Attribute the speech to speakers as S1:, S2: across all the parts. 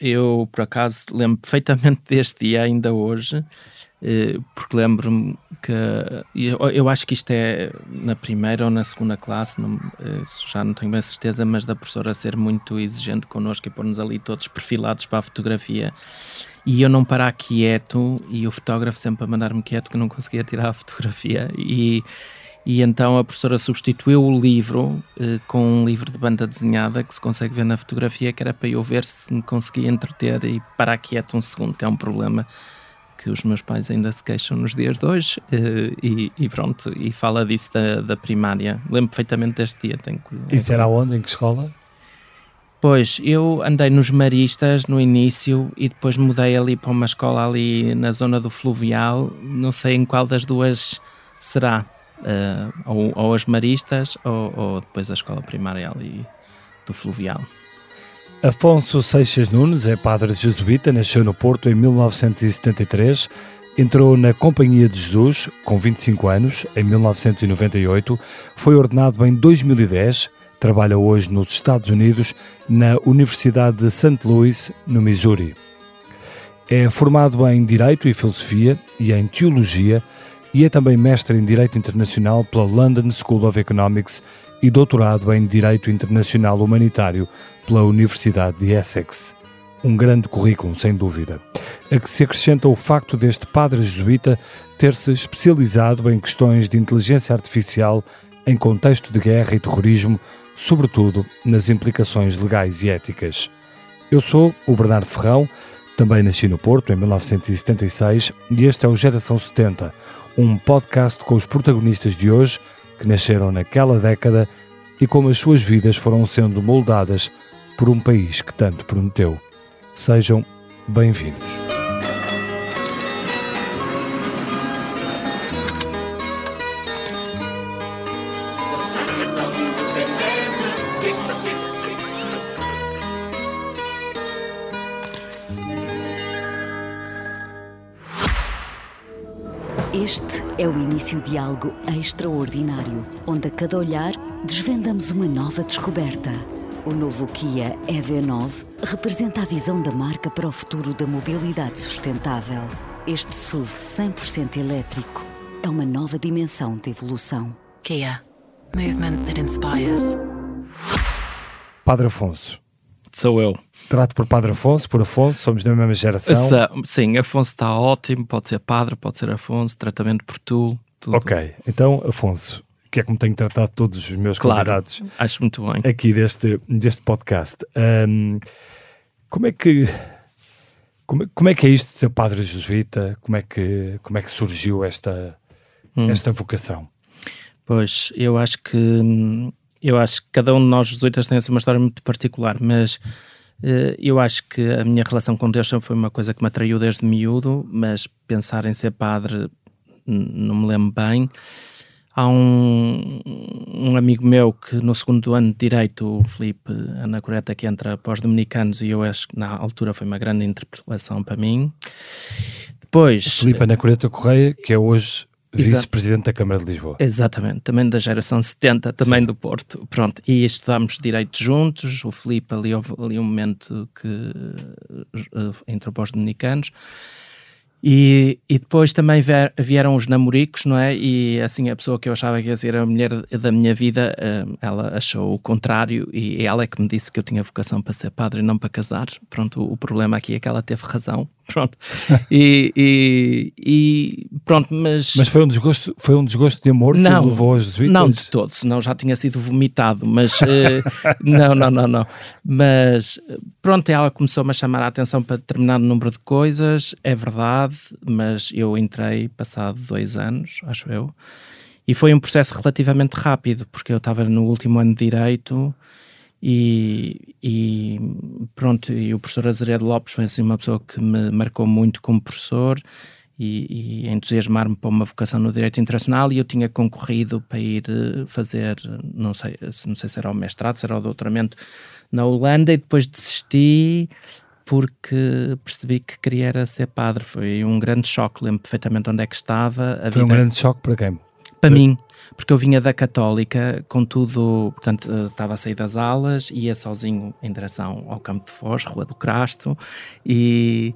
S1: eu por acaso lembro perfeitamente deste dia ainda hoje, eh, porque lembro-me que eu, acho que isto é na primeira ou na segunda classe, não, eh, já não tenho bem certeza, mas da professora ser muito exigente connosco e pôr-nos ali todos perfilados para a fotografia. E eu não parar quieto e o fotógrafo sempre a mandar-me quieto que não conseguia tirar a fotografia e e então a professora substituiu o livro eh, com um livro de banda desenhada que se consegue ver na fotografia, que era para eu ver se me conseguia entreter e parar quieto um segundo, que é um problema que os meus pais ainda se queixam nos dias de hoje, eh, e, e, pronto, e fala disso da, da primária. Lembro perfeitamente deste dia. Tenho
S2: que... Isso era onde? Em que escola?
S1: Pois, eu andei nos Maristas no início e depois mudei ali para uma escola ali na zona do Fluvial, não sei em qual das duas será uh, ou, ou, as maristas ou, ou, depois a escola primária ali do Fluvial.
S2: Afonso Seixas Nunes é padre jesuíta, nasceu no Porto em 1973, entrou na Companhia de Jesus com 25 anos em 1998, foi ordenado em 2010, trabalha hoje nos Estados Unidos na Universidade de St. Louis, no Missouri. É formado em Direito e Filosofia e em Teologia e é também mestre em Direito Internacional pela London School of Economics e doutorado em Direito Internacional Humanitário pela Universidade de Essex. Um grande currículo, sem dúvida, a que se acrescenta o facto deste padre jesuíta ter se especializado em questões de inteligência artificial em contexto de guerra e terrorismo, sobretudo nas implicações legais e éticas. Eu sou o Bernardo Ferrão, também nasci no Porto em 1976 e este é o Geração 70, um podcast com os protagonistas de hoje que nasceram naquela década e como as suas vidas foram sendo moldadas por um país que tanto prometeu. Sejam bem-vindos.
S3: O início de algo extraordinário, onde a cada olhar desvendamos uma nova descoberta. O novo Kia EV9 representa a visão da marca para o futuro da mobilidade sustentável. Este SUV 100% elétrico é uma nova dimensão de evolução.
S4: Kia. Movement that inspires.
S2: Padre Afonso.
S1: Sou eu.
S2: Trato por Padre Afonso, por Afonso, somos da mesma geração.
S1: Essa, sim, Afonso está ótimo, pode ser Padre, pode ser Afonso, tratamento por tu. Tudo.
S2: Ok, então Afonso, que é como tenho tratado todos os meus claro, convidados.
S1: Acho muito bem.
S2: Aqui deste, deste podcast. Um, como é que. Como, como, é que é isto de ser padre jesuíta? Como é que, como é que surgiu esta, hum. esta vocação?
S1: Pois, eu acho que eu acho que cada um de nós jesuítas tem assim uma história muito particular, mas eh, eu acho que a minha relação com Deus foi uma coisa que me atraiu desde miúdo, mas pensar em ser padre não me lembro bem. Há um, um amigo meu que no segundo ano de Direito, o Felipe Anacoreta, que entra para os Dominicanos, e eu acho que na altura foi uma grande interpretação para mim. Depois.
S2: Felipe Anacoreta Correia, que é hoje Vice-presidente da Câmara de Lisboa.
S1: Exatamente, também da geração 70, também Sim. do Porto. Pronto, e estudámos direito juntos. O Filipe ali houve ali um momento que uh, entrou para os dominicanos. E, e depois também ver, vieram os namoricos, não é? E assim, a pessoa que eu achava que ia ser a mulher da minha vida, uh, ela achou o contrário e ela é que me disse que eu tinha vocação para ser padre e não para casar. Pronto, o, problema aqui é que ela teve razão. Pronto. E, e, e, pronto, mas.
S2: Mas foi um desgosto, foi um desgosto de amor
S1: não,
S2: que levou aos jesuítas?
S1: Não de todo, senão já tinha sido vomitado, mas. uh, não, não, não, não. Mas pronto, ela começou-me a chamar a atenção para determinado número de coisas, é verdade, mas eu entrei passado dois anos, acho eu. E foi um processo relativamente rápido, porque eu estava no último ano de Direito e, e, pronto, e o professor Azeredo Lopes foi assim uma pessoa que me marcou muito como professor e, e entusiasmar-me para uma vocação no direito internacional e eu tinha concorrido para ir eh, fazer, não sei, não sei se era o mestrado, se era o doutoramento na Holanda e depois desisti porque percebi que queria era ser padre. Foi um grande choque, lembro perfeitamente onde é que estava.
S2: Foi vida... um grande choque para quem?
S1: Para mim, porque eu vinha da Católica, contudo, portanto, eh, estava a sair das aulas, ia sozinho em direção ao Campo de Foz, Rua do Crasto, e,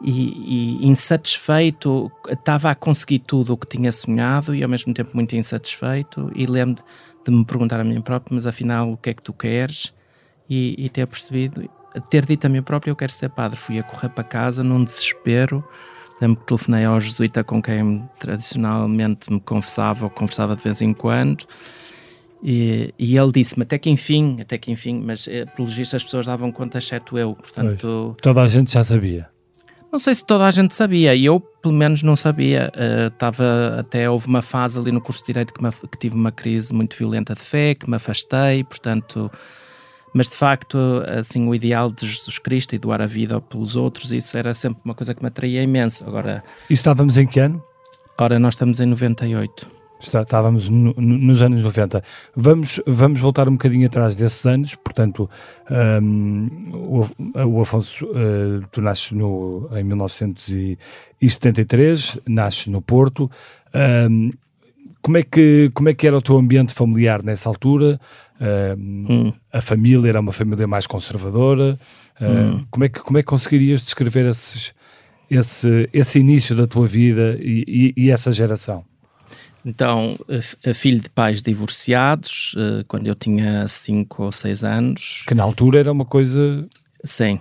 S1: e, e, insatisfeito, estava a conseguir tudo o que tinha sonhado e ao mesmo tempo muito insatisfeito. E lembro de me perguntar a mim próprio, mas afinal, o que é que tu queres? E, e ter percebido, ter dito a mim próprio, eu quero ser padre. Fui a correr para casa num desespero. Lembro que telefonei ao jesuíta com quem tradicionalmente me confessava ou conversava de vez em quando. E, e ele disse-me até que enfim, até que enfim, mas eh, pelos vistos as pessoas davam conta, exceto eu. Portanto,
S2: Toda a gente já sabia.
S1: Não sei se toda a gente sabia, e eu pelo menos não sabia. Estava uh, até houve uma fase ali no curso de direito que, me, que, tive uma crise muito violenta de fé, que me afastei, portanto. Mas de facto, assim, o ideal de Jesus Cristo e doar a vida pelos outros, isso era sempre uma coisa que me atraía imenso. Agora.
S2: E estávamos em que ano?
S1: Ora, nós estamos em 98.
S2: Estávamos no, nos anos 90. Vamos, vamos voltar um bocadinho atrás desses anos, portanto, um, o, o, Afonso, uh, tu nasces no, em 1973, nasces no Porto. Um, como, é que, como é que era o teu ambiente familiar nessa altura? Um, hum. A família era uma família mais conservadora? Hum. Como, é que, como é que conseguirias descrever esses, esse, esse início da tua vida e, e, e essa geração?
S1: Então, filho de pais divorciados, eh, quando eu tinha 5 ou 6 anos.
S2: Que na altura era uma coisa.
S1: Sim.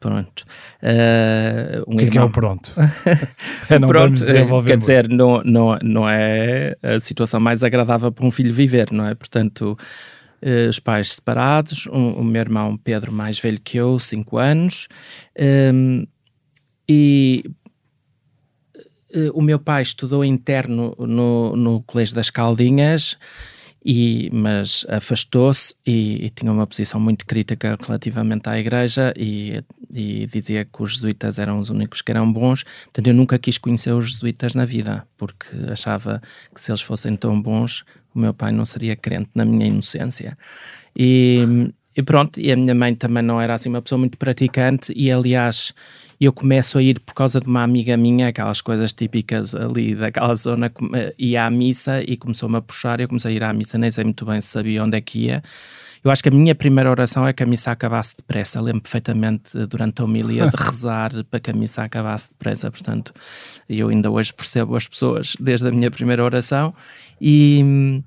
S1: Pronto. Uh,
S2: um o que irmão... é que é o pronto? é, não pronto, desenvolver
S1: Quer dizer, não, não, não é a situação mais agradável para um filho viver, não é? Portanto, uh, os pais separados, um, o meu irmão Pedro mais velho que eu, 5 anos, um, e uh, o meu pai estudou interno no, no Colégio das Caldinhas, e, mas afastou-se e, e, tinha uma posição muito crítica relativamente à Igreja e, e, dizia que os jesuítas eram os únicos que eram bons. Portanto, eu nunca quis conhecer os jesuítas na vida, porque achava que se eles fossem tão bons, o meu pai não seria crente na minha inocência. E, pronto, e a minha mãe também não era assim uma pessoa muito praticante e aliás eu começo a ir por causa de uma amiga minha, aquelas coisas típicas ali daquela zona, ia à missa e começou-me a puxar, eu comecei a ir à missa, nem sei muito bem se sabia onde é que ia. Eu acho que a minha primeira oração é que a missa acabasse depressa. Lembro perfeitamente durante a homilia de rezar para que a missa acabasse depressa. Portanto, eu ainda hoje percebo as pessoas desde a minha primeira oração e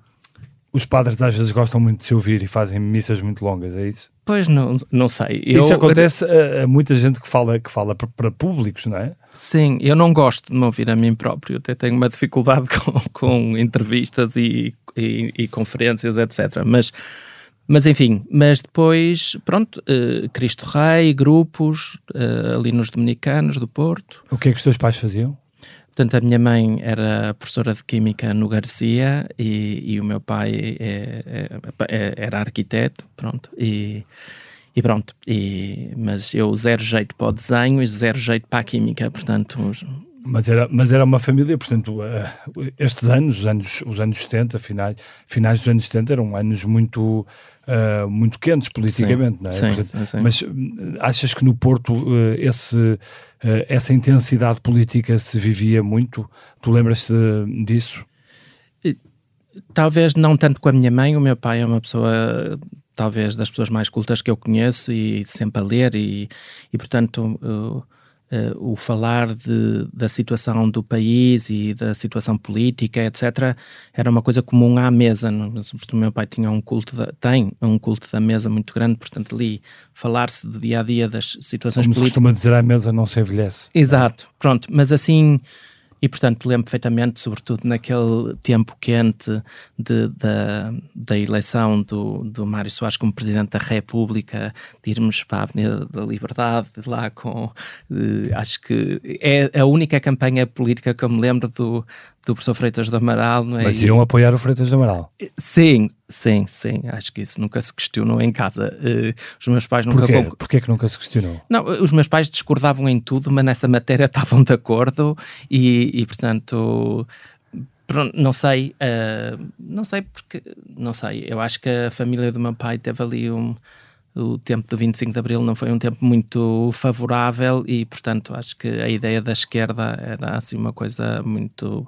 S2: os padres às vezes gostam muito de se ouvir e fazem missas muito longas, é isso?
S1: Pois não, não sei.
S2: Eu, isso acontece a, a, muita gente que fala, que fala para, públicos, não é?
S1: Sim, eu não gosto de me ouvir a mim próprio, até tenho uma dificuldade com, com entrevistas e, e, e, conferências, etc. Mas, mas enfim, mas depois, pronto, uh, Cristo Rei, grupos, uh, ali nos Dominicanos do Porto.
S2: O que é que os teus pais faziam?
S1: Portanto, a minha mãe era professora de Química no Garcia e, e o meu pai é, é, é, era arquiteto, pronto, e, e pronto, e, mas eu zero jeito para o desenho e zero jeito para a Química, portanto...
S2: Mas era, mas era uma família, portanto, uh, estes anos, os anos, os anos 70, finais, finais dos anos 70, eram anos muito, uh, muito quentes politicamente, sim, não é?
S1: Sim,
S2: portanto,
S1: sim, sim.
S2: Mas hum, achas que no Porto uh, esse eh, essa intensidade política se vivia muito. Tu lembras-te disso?
S1: Talvez não tanto com a minha mãe. O meu pai é uma pessoa, talvez, das pessoas mais cultas que eu conheço e sempre a ler, e, e portanto. Uh, o falar de, da situação do país e da situação política, etc., era uma coisa comum à mesa. O meu pai tinha um culto, da, tem um culto da mesa muito grande, portanto, ali falar-se do dia a dia das situações
S2: Como
S1: políticas. Como se
S2: costuma dizer, à mesa não se envelhece.
S1: Exato, pronto, mas assim e, portanto, lembro perfeitamente, sobretudo naquele tempo quente de, da, da eleição do, do Mário Soares como Presidente da República, de irmos para a Avenida da Liberdade, lá com. Eh, acho que é a única campanha política que eu me lembro do, do professor Freitas do Amaral. Não é?
S2: Mas iam apoiar o Freitas do Amaral?
S1: Sim, sim, sim. Acho que isso nunca se questionou em casa. Uh, os meus pais nunca...
S2: Porquê? Conc... Porquê que nunca se questionou?
S1: Não, os meus pais discordavam em tudo, mas nessa matéria estavam de acordo e, e portanto... Não sei, uh, não sei porque, não sei, eu acho que a família do meu pai teve ali um, o tempo do 25 de Abril não foi um tempo muito favorável e, portanto, acho que a ideia da esquerda era assim uma coisa muito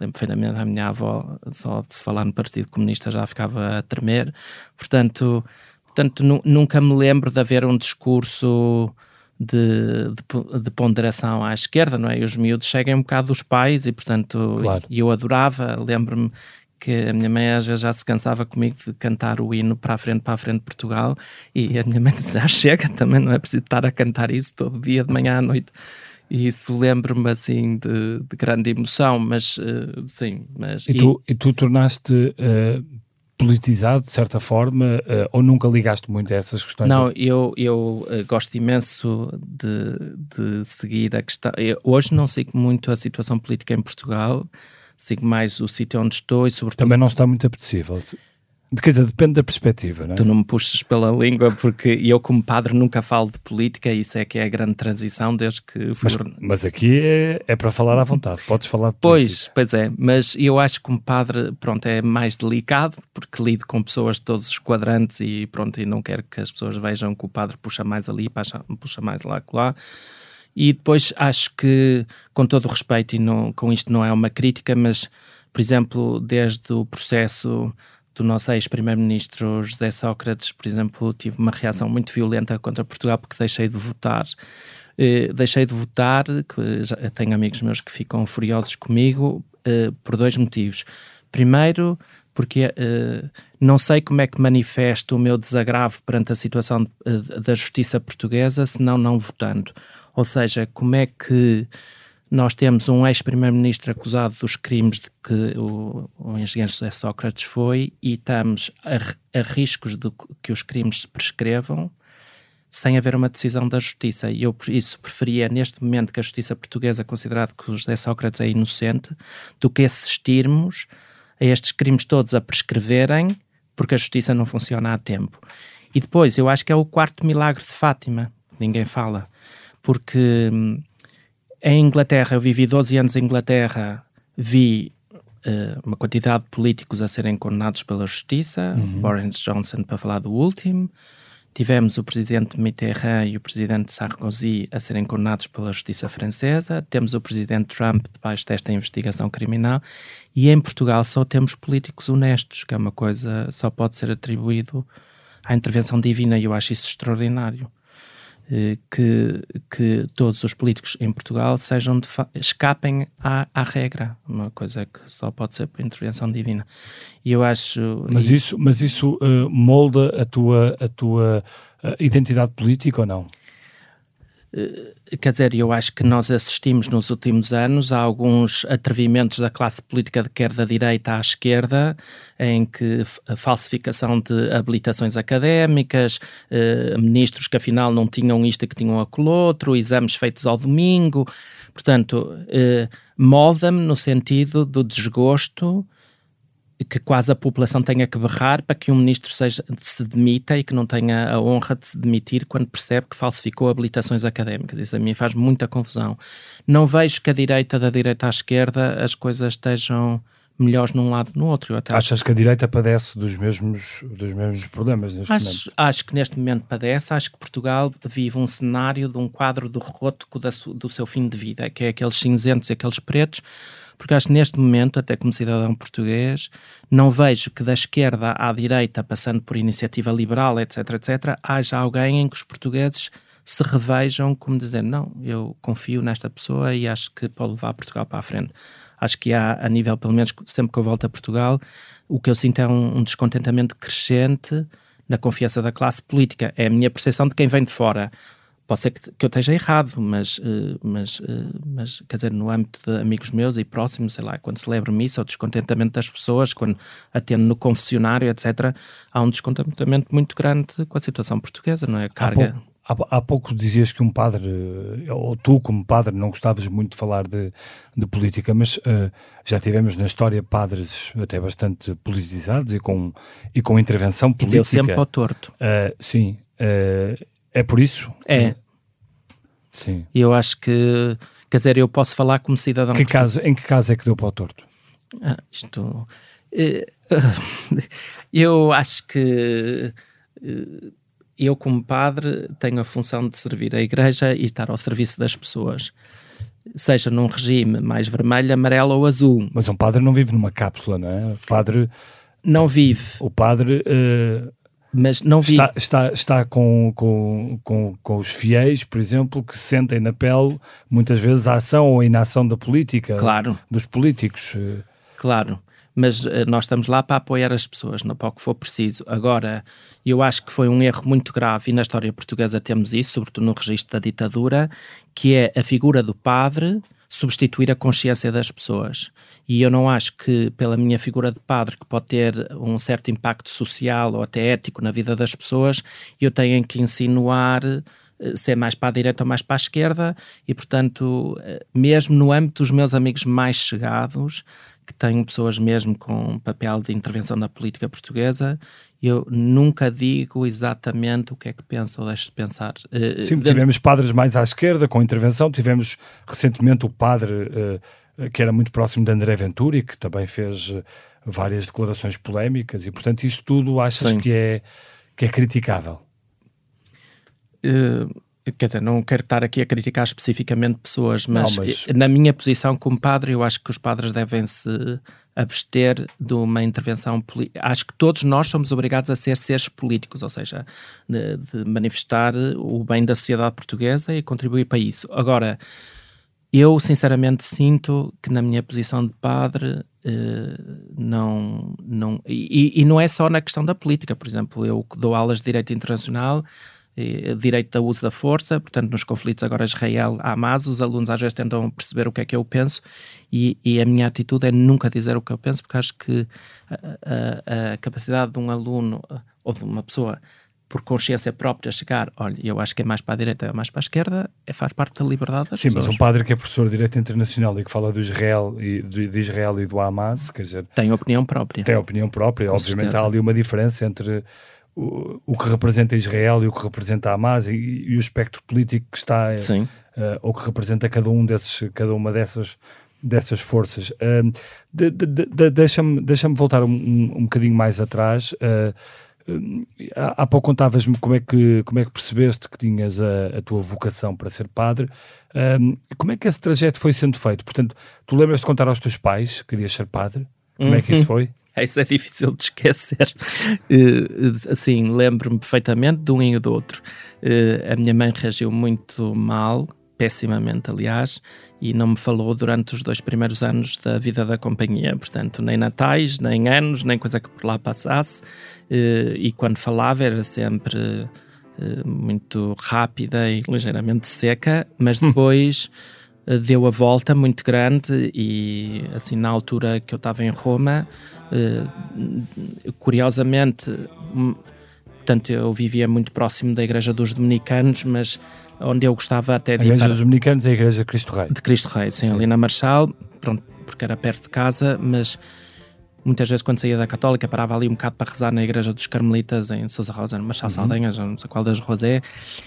S1: lembro perfeitamente a minha avó, só de se falar no Partido Comunista já ficava a tremer. Portanto, portanto nunca me lembro de haver um discurso de, de, de, ponderação à esquerda, não é? E os miúdos seguem um bocado dos pais e, portanto, claro. eu adorava, lembro-me que a minha mãe já, já se cansava comigo de cantar o hino para a frente, para a frente de Portugal, e a minha mãe já chega, também não é preciso estar a cantar isso todo dia, de manhã à noite. E isso lembro-me assim de, de, grande emoção, mas uh, sim. Mas,
S2: e, tu, e tu tornaste uh, politizado de certa forma uh, ou nunca ligaste muito a essas questões?
S1: Não, eu, eu gosto imenso de, de seguir a questão. Eu, hoje não sigo muito a situação política em Portugal, sigo mais o sítio onde estou e sobretudo...
S2: Também não está muito apetecível. Quer dizer, depende da perspectiva, não é?
S1: Tu não me puxes pela língua, porque eu, como padre, nunca falo de política, e isso é que é a grande transição desde que fui.
S2: Mas, mas aqui é, é, para falar à vontade, podes falar de
S1: Pois, pois é, mas eu acho que como padre, pronto, é mais delicado, porque lido com pessoas de todos os quadrantes e pronto, e não quero que as pessoas vejam que o padre puxa mais ali, puxa, puxa mais lá, lá. E depois acho que, com todo o respeito, e não, com isto não é uma crítica, mas, por exemplo, desde o processo do nosso ex-primeiro-ministro José Sócrates, por exemplo, tive uma reação muito violenta contra Portugal porque deixei de votar. Uh, deixei de votar, que tenho amigos meus que ficam furiosos comigo, uh, por dois motivos. Primeiro, porque uh, não sei como é que manifesto o meu desagravo perante a situação da justiça portuguesa, senão não votando. Ou seja, como é que nós temos um ex-primeiro-ministro acusado dos crimes de que o, o engenheiro José Sócrates foi e estamos a, a riscos de que os crimes se prescrevam sem haver uma decisão da justiça. E eu isso preferia, neste momento, que a justiça portuguesa considerasse que o José Sócrates é inocente, do que assistirmos a estes crimes todos a prescreverem porque a justiça não funciona a tempo. E depois, eu acho que é o quarto milagre de Fátima, ninguém fala, porque hum, em Inglaterra, eu vivi 12 anos em Inglaterra, vi uh, uma quantidade de políticos a serem condenados pela justiça, uhum. Boris Johnson para falar do último, tivemos o presidente Mitterrand e o presidente Sarkozy a serem condenados pela justiça francesa, temos o presidente Trump debaixo desta investigação criminal e em Portugal só temos políticos honestos, que é uma coisa só pode ser atribuído à intervenção divina e eu acho isso extraordinário. Eh, que, que todos os políticos em Portugal sejam escapem à, à, regra, uma coisa que só pode ser por intervenção divina. E eu acho.
S2: Mas isso, mas isso uh, molda a tua, a tua uh, identidade política ou não?
S1: Eh, quer dizer, eu acho que nós assistimos nos últimos anos a alguns atrevimentos da classe política, quer da direita à esquerda, em que a falsificação de habilitações académicas, eh, ministros que afinal não tinham isto e que tinham aquilo outro, exames feitos ao domingo. Portanto, eh, molda-me no sentido do desgosto que quase a população tenha que berrar para que um ministro seja, se demita e que não tenha a honra de se demitir quando percebe que falsificou habilitações académicas. Isso a mim faz muita confusão. Não vejo que a direita, da direita à esquerda, as coisas estejam melhores num lado no outro.
S2: Achas acho... que a direita padece dos mesmos, dos mesmos problemas neste
S1: acho,
S2: momento?
S1: Acho que neste momento padece. Acho que Portugal vive um cenário de um quadro do rótico do seu fim de vida, que é aqueles cinzentos e aqueles pretos, porque acho que neste momento, até como cidadão português, não vejo que da esquerda à direita, passando por iniciativa liberal, etc., etc., haja alguém em que os portugueses se revejam como dizendo, não, eu confio nesta pessoa e acho que pode levar Portugal para a frente. Acho que há, a nível, pelo menos sempre que eu volto a Portugal, o que eu sinto é um, um descontentamento crescente na confiança da classe política. É a minha percepção de quem vem de fora. Pode ser que, que eu esteja errado, mas, uh, mas, uh, mas, quer dizer, no âmbito de amigos meus e próximos, sei lá, quando celebro missa, o descontentamento das pessoas, quando atendo no confessionário, etc., há um descontentamento muito grande com a situação portuguesa, não é? Carga.
S2: Há, pouco, há pouco dizias que um padre, eh, ou tu como padre, não gostavas muito de falar de, de política, mas uh, já tivemos na história padres até bastante politizados e com, e com intervenção política. E deu
S1: sempre ao torto.
S2: Sim. É por isso?
S1: É.
S2: Sim.
S1: E eu acho que, quer dizer, eu posso falar como cidadão.
S2: Que caso, em que caso é que deu para o torto?
S1: Ah, isto. Eh, eu acho que eh, eu, como padre, tenho a função de servir a igreja e estar ao serviço das pessoas. seja num regime mais vermelho, amarelo ou azul.
S2: Mas um padre não vive numa cápsula, não é? O padre.
S1: Não vive.
S2: O padre. Uh,
S1: mas não vive.
S2: Está, está, está com, com, com, com os fiéis, por exemplo, que sentem na pele muitas vezes a ação ou a inação da política.
S1: Claro.
S2: Dos políticos.
S1: Claro mas uh, nós estamos lá para apoiar as pessoas, não para o que for preciso. Agora, eu acho que foi um erro muito grave, e na história portuguesa temos isso, sobretudo no registro da ditadura, que é a figura do padre substituir a consciência das pessoas. E eu não acho que, pela minha figura de padre, que pode ter um certo impacto social ou até ético na vida das pessoas, eu tenho que insinuar eh, ser mais para a direita ou mais para a esquerda, e portanto, eh, mesmo no âmbito dos meus amigos mais chegados, que tenho pessoas mesmo com papel de intervenção na política portuguesa, eu nunca digo exatamente o que é que penso ou deixo de pensar.
S2: Eh, Sim, tivemos padres mais à esquerda com intervenção, tivemos recentemente o padre uh, que era muito próximo de André Venturi, que também fez várias declarações polémicas e, portanto, isso tudo achas que é, que é criticável?
S1: Uh, quer dizer, não quero estar aqui a criticar especificamente pessoas, mas, não, mas, na minha posição como padre, eu acho que os padres devem se abster de uma intervenção política. Acho que todos nós somos obrigados a ser seres políticos, ou seja, de, de, manifestar o bem da sociedade portuguesa e contribuir para isso. Agora, eu sinceramente sinto que na minha posição de padre eh, não. não e, e não é só na questão da política, por exemplo, eu dou aulas de Direito Internacional direito ao uso da força, portanto, nos conflitos agora Israel-Hamas, os alunos às vezes tentam perceber o que é que eu penso e, e, a minha atitude é nunca dizer o que eu penso, porque acho que a, a, a capacidade de um aluno ou de uma pessoa por consciência própria chegar, olha, eu acho que é mais para a direita ou mais para a esquerda, é, faz parte da liberdade das
S2: Sim,
S1: pessoas.
S2: mas um padre que é professor de Direito Internacional e que fala do Israel e, de Israel e do Hamas, quer dizer...
S1: Tem opinião própria.
S2: Tem opinião própria, Com obviamente certeza. há ali uma diferença entre o, que representa Israel e o que representa Hamas e, e o espectro político que está. Uh, ou que representa cada um desses, cada uma dessas dessas forças. Uh, de, de, de, Deixa-me deixa voltar um, um, um bocadinho mais atrás. Uh, há, há pouco contavas-me como, é que, como é que percebeste que tinhas a, a tua vocação para ser padre. como é que esse trajeto foi sendo feito? Portanto, tu lembras de contar aos teus pais que querias ser padre? Como é que isso uhum. foi?
S1: Isso é difícil de esquecer. Uh, assim, lembro-me perfeitamente de um e do outro. Uh, a minha mãe reagiu muito mal, pessimamente, aliás, e não me falou durante os dois primeiros anos da vida da companhia. Portanto, nem natais, nem anos, nem coisa que por lá passasse. Uh, e quando falava era sempre muito rápida e ligeiramente seca, mas depois. Eh, deu a volta muito grande e assim na altura que eu estava em Roma eh, curiosamente portanto eu vivia muito próximo da igreja dos dominicanos mas onde eu gostava até
S2: de a igreja para... dos dominicanos é a igreja de Cristo Rei
S1: de Cristo Rei, sim, sim. ali na Marchal pronto, porque era perto de casa mas muitas vezes quando saía da Católica parava ali um bocado para rezar na igreja dos Carmelitas em Sousa Rosa, no Machado uhum. Saldanha, já não sei qual das Rosé,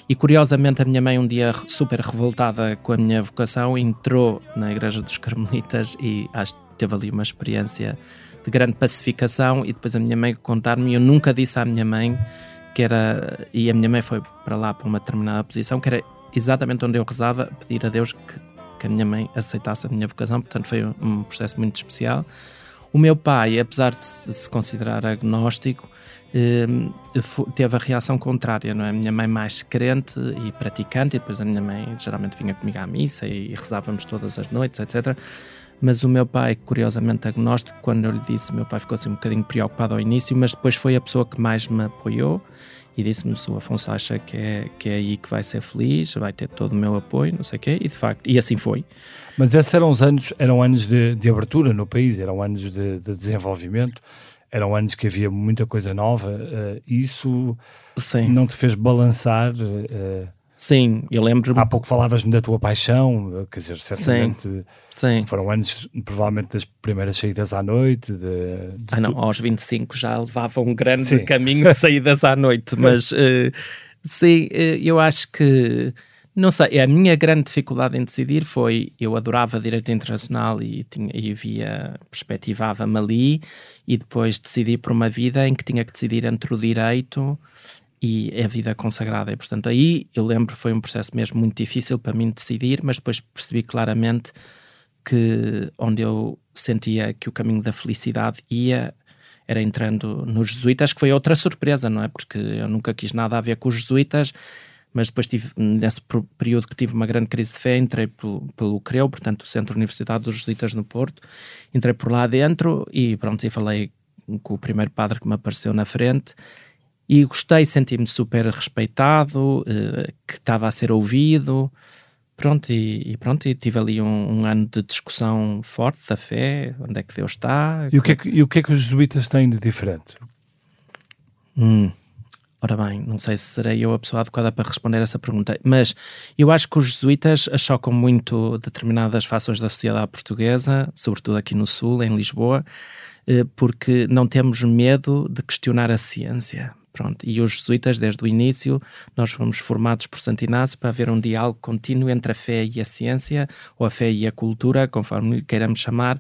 S1: e curiosamente a minha mãe um dia super revoltada com a minha vocação entrou na igreja dos Carmelitas e acho que teve ali uma experiência de grande pacificação e depois a minha mãe contar-me, eu nunca disse à minha mãe que era, e a minha mãe foi para lá para uma determinada posição, que era exatamente onde eu rezava, pedir a Deus que, que a minha mãe aceitasse a minha vocação, portanto foi um processo muito especial. O meu pai, apesar de se considerar agnóstico, eh, teve a reação contrária, não é? A minha mãe mais crente e praticante, e depois a minha mãe geralmente vinha comigo à missa e rezávamos todas as noites, etc. Mas o meu pai, curiosamente agnóstico, quando eu lhe disse, meu pai ficou assim um bocadinho preocupado ao início, mas depois foi a pessoa que mais me apoiou e disse-me se o Afonso acha que é, que é aí que vai ser feliz, vai ter todo o meu apoio, não sei o quê, e de facto, e assim foi.
S2: Mas esses eram os anos, eram anos de, de abertura no país, eram anos de, de, desenvolvimento, eram anos que havia muita coisa nova, uh, isso Sim. não te fez balançar... Uh,
S1: Sim, eu lembro-me.
S2: Há pouco falavas-me da tua paixão, quer dizer, certamente
S1: sim, sim.
S2: foram anos, provavelmente, das primeiras saídas à noite. De, de
S1: ah, não, tu... aos 25 já levava um grande sim. caminho de saídas à noite, mas uh, sim, uh, eu acho que. Não sei, a minha grande dificuldade em decidir foi, eu adorava Direito Internacional e, tinha, e via, perspectivava-me ali, e depois decidi por uma vida em que tinha que decidir entre o Direito e a vida consagrada. E, portanto, aí eu lembro foi um processo mesmo muito difícil para mim decidir, mas depois percebi claramente que onde eu sentia que o caminho da felicidade ia era entrando nos jesuítas, que foi outra surpresa, não é? Porque eu nunca quis nada a ver com os jesuítas, mas depois tive, nesse período que tive uma grande crise de fé, entrei pelo, pelo CREU, portanto, o Centro Universitário dos Jesuítas no Porto, entrei por lá dentro e pronto, e falei com o primeiro padre que me apareceu na frente e gostei, senti-me super respeitado, eh, que estava a ser ouvido, pronto, e, e pronto, e tive ali um, um, ano de discussão forte da fé, onde é que Deus está.
S2: E o que é que, e o que, é que os jesuítas têm de diferente?
S1: Hum. Ora bem, não sei se serei eu a pessoa adequada para responder essa pergunta, mas eu acho que os jesuítas chocam muito determinadas fações da sociedade portuguesa, sobretudo aqui no Sul, em Lisboa, eh, porque não temos medo de questionar a ciência. Pronto, e os jesuítas, desde o início, nós fomos formados por Santo Inácio para haver um diálogo contínuo entre a fé e a ciência, ou a fé e a cultura, conforme lhe queiramos chamar,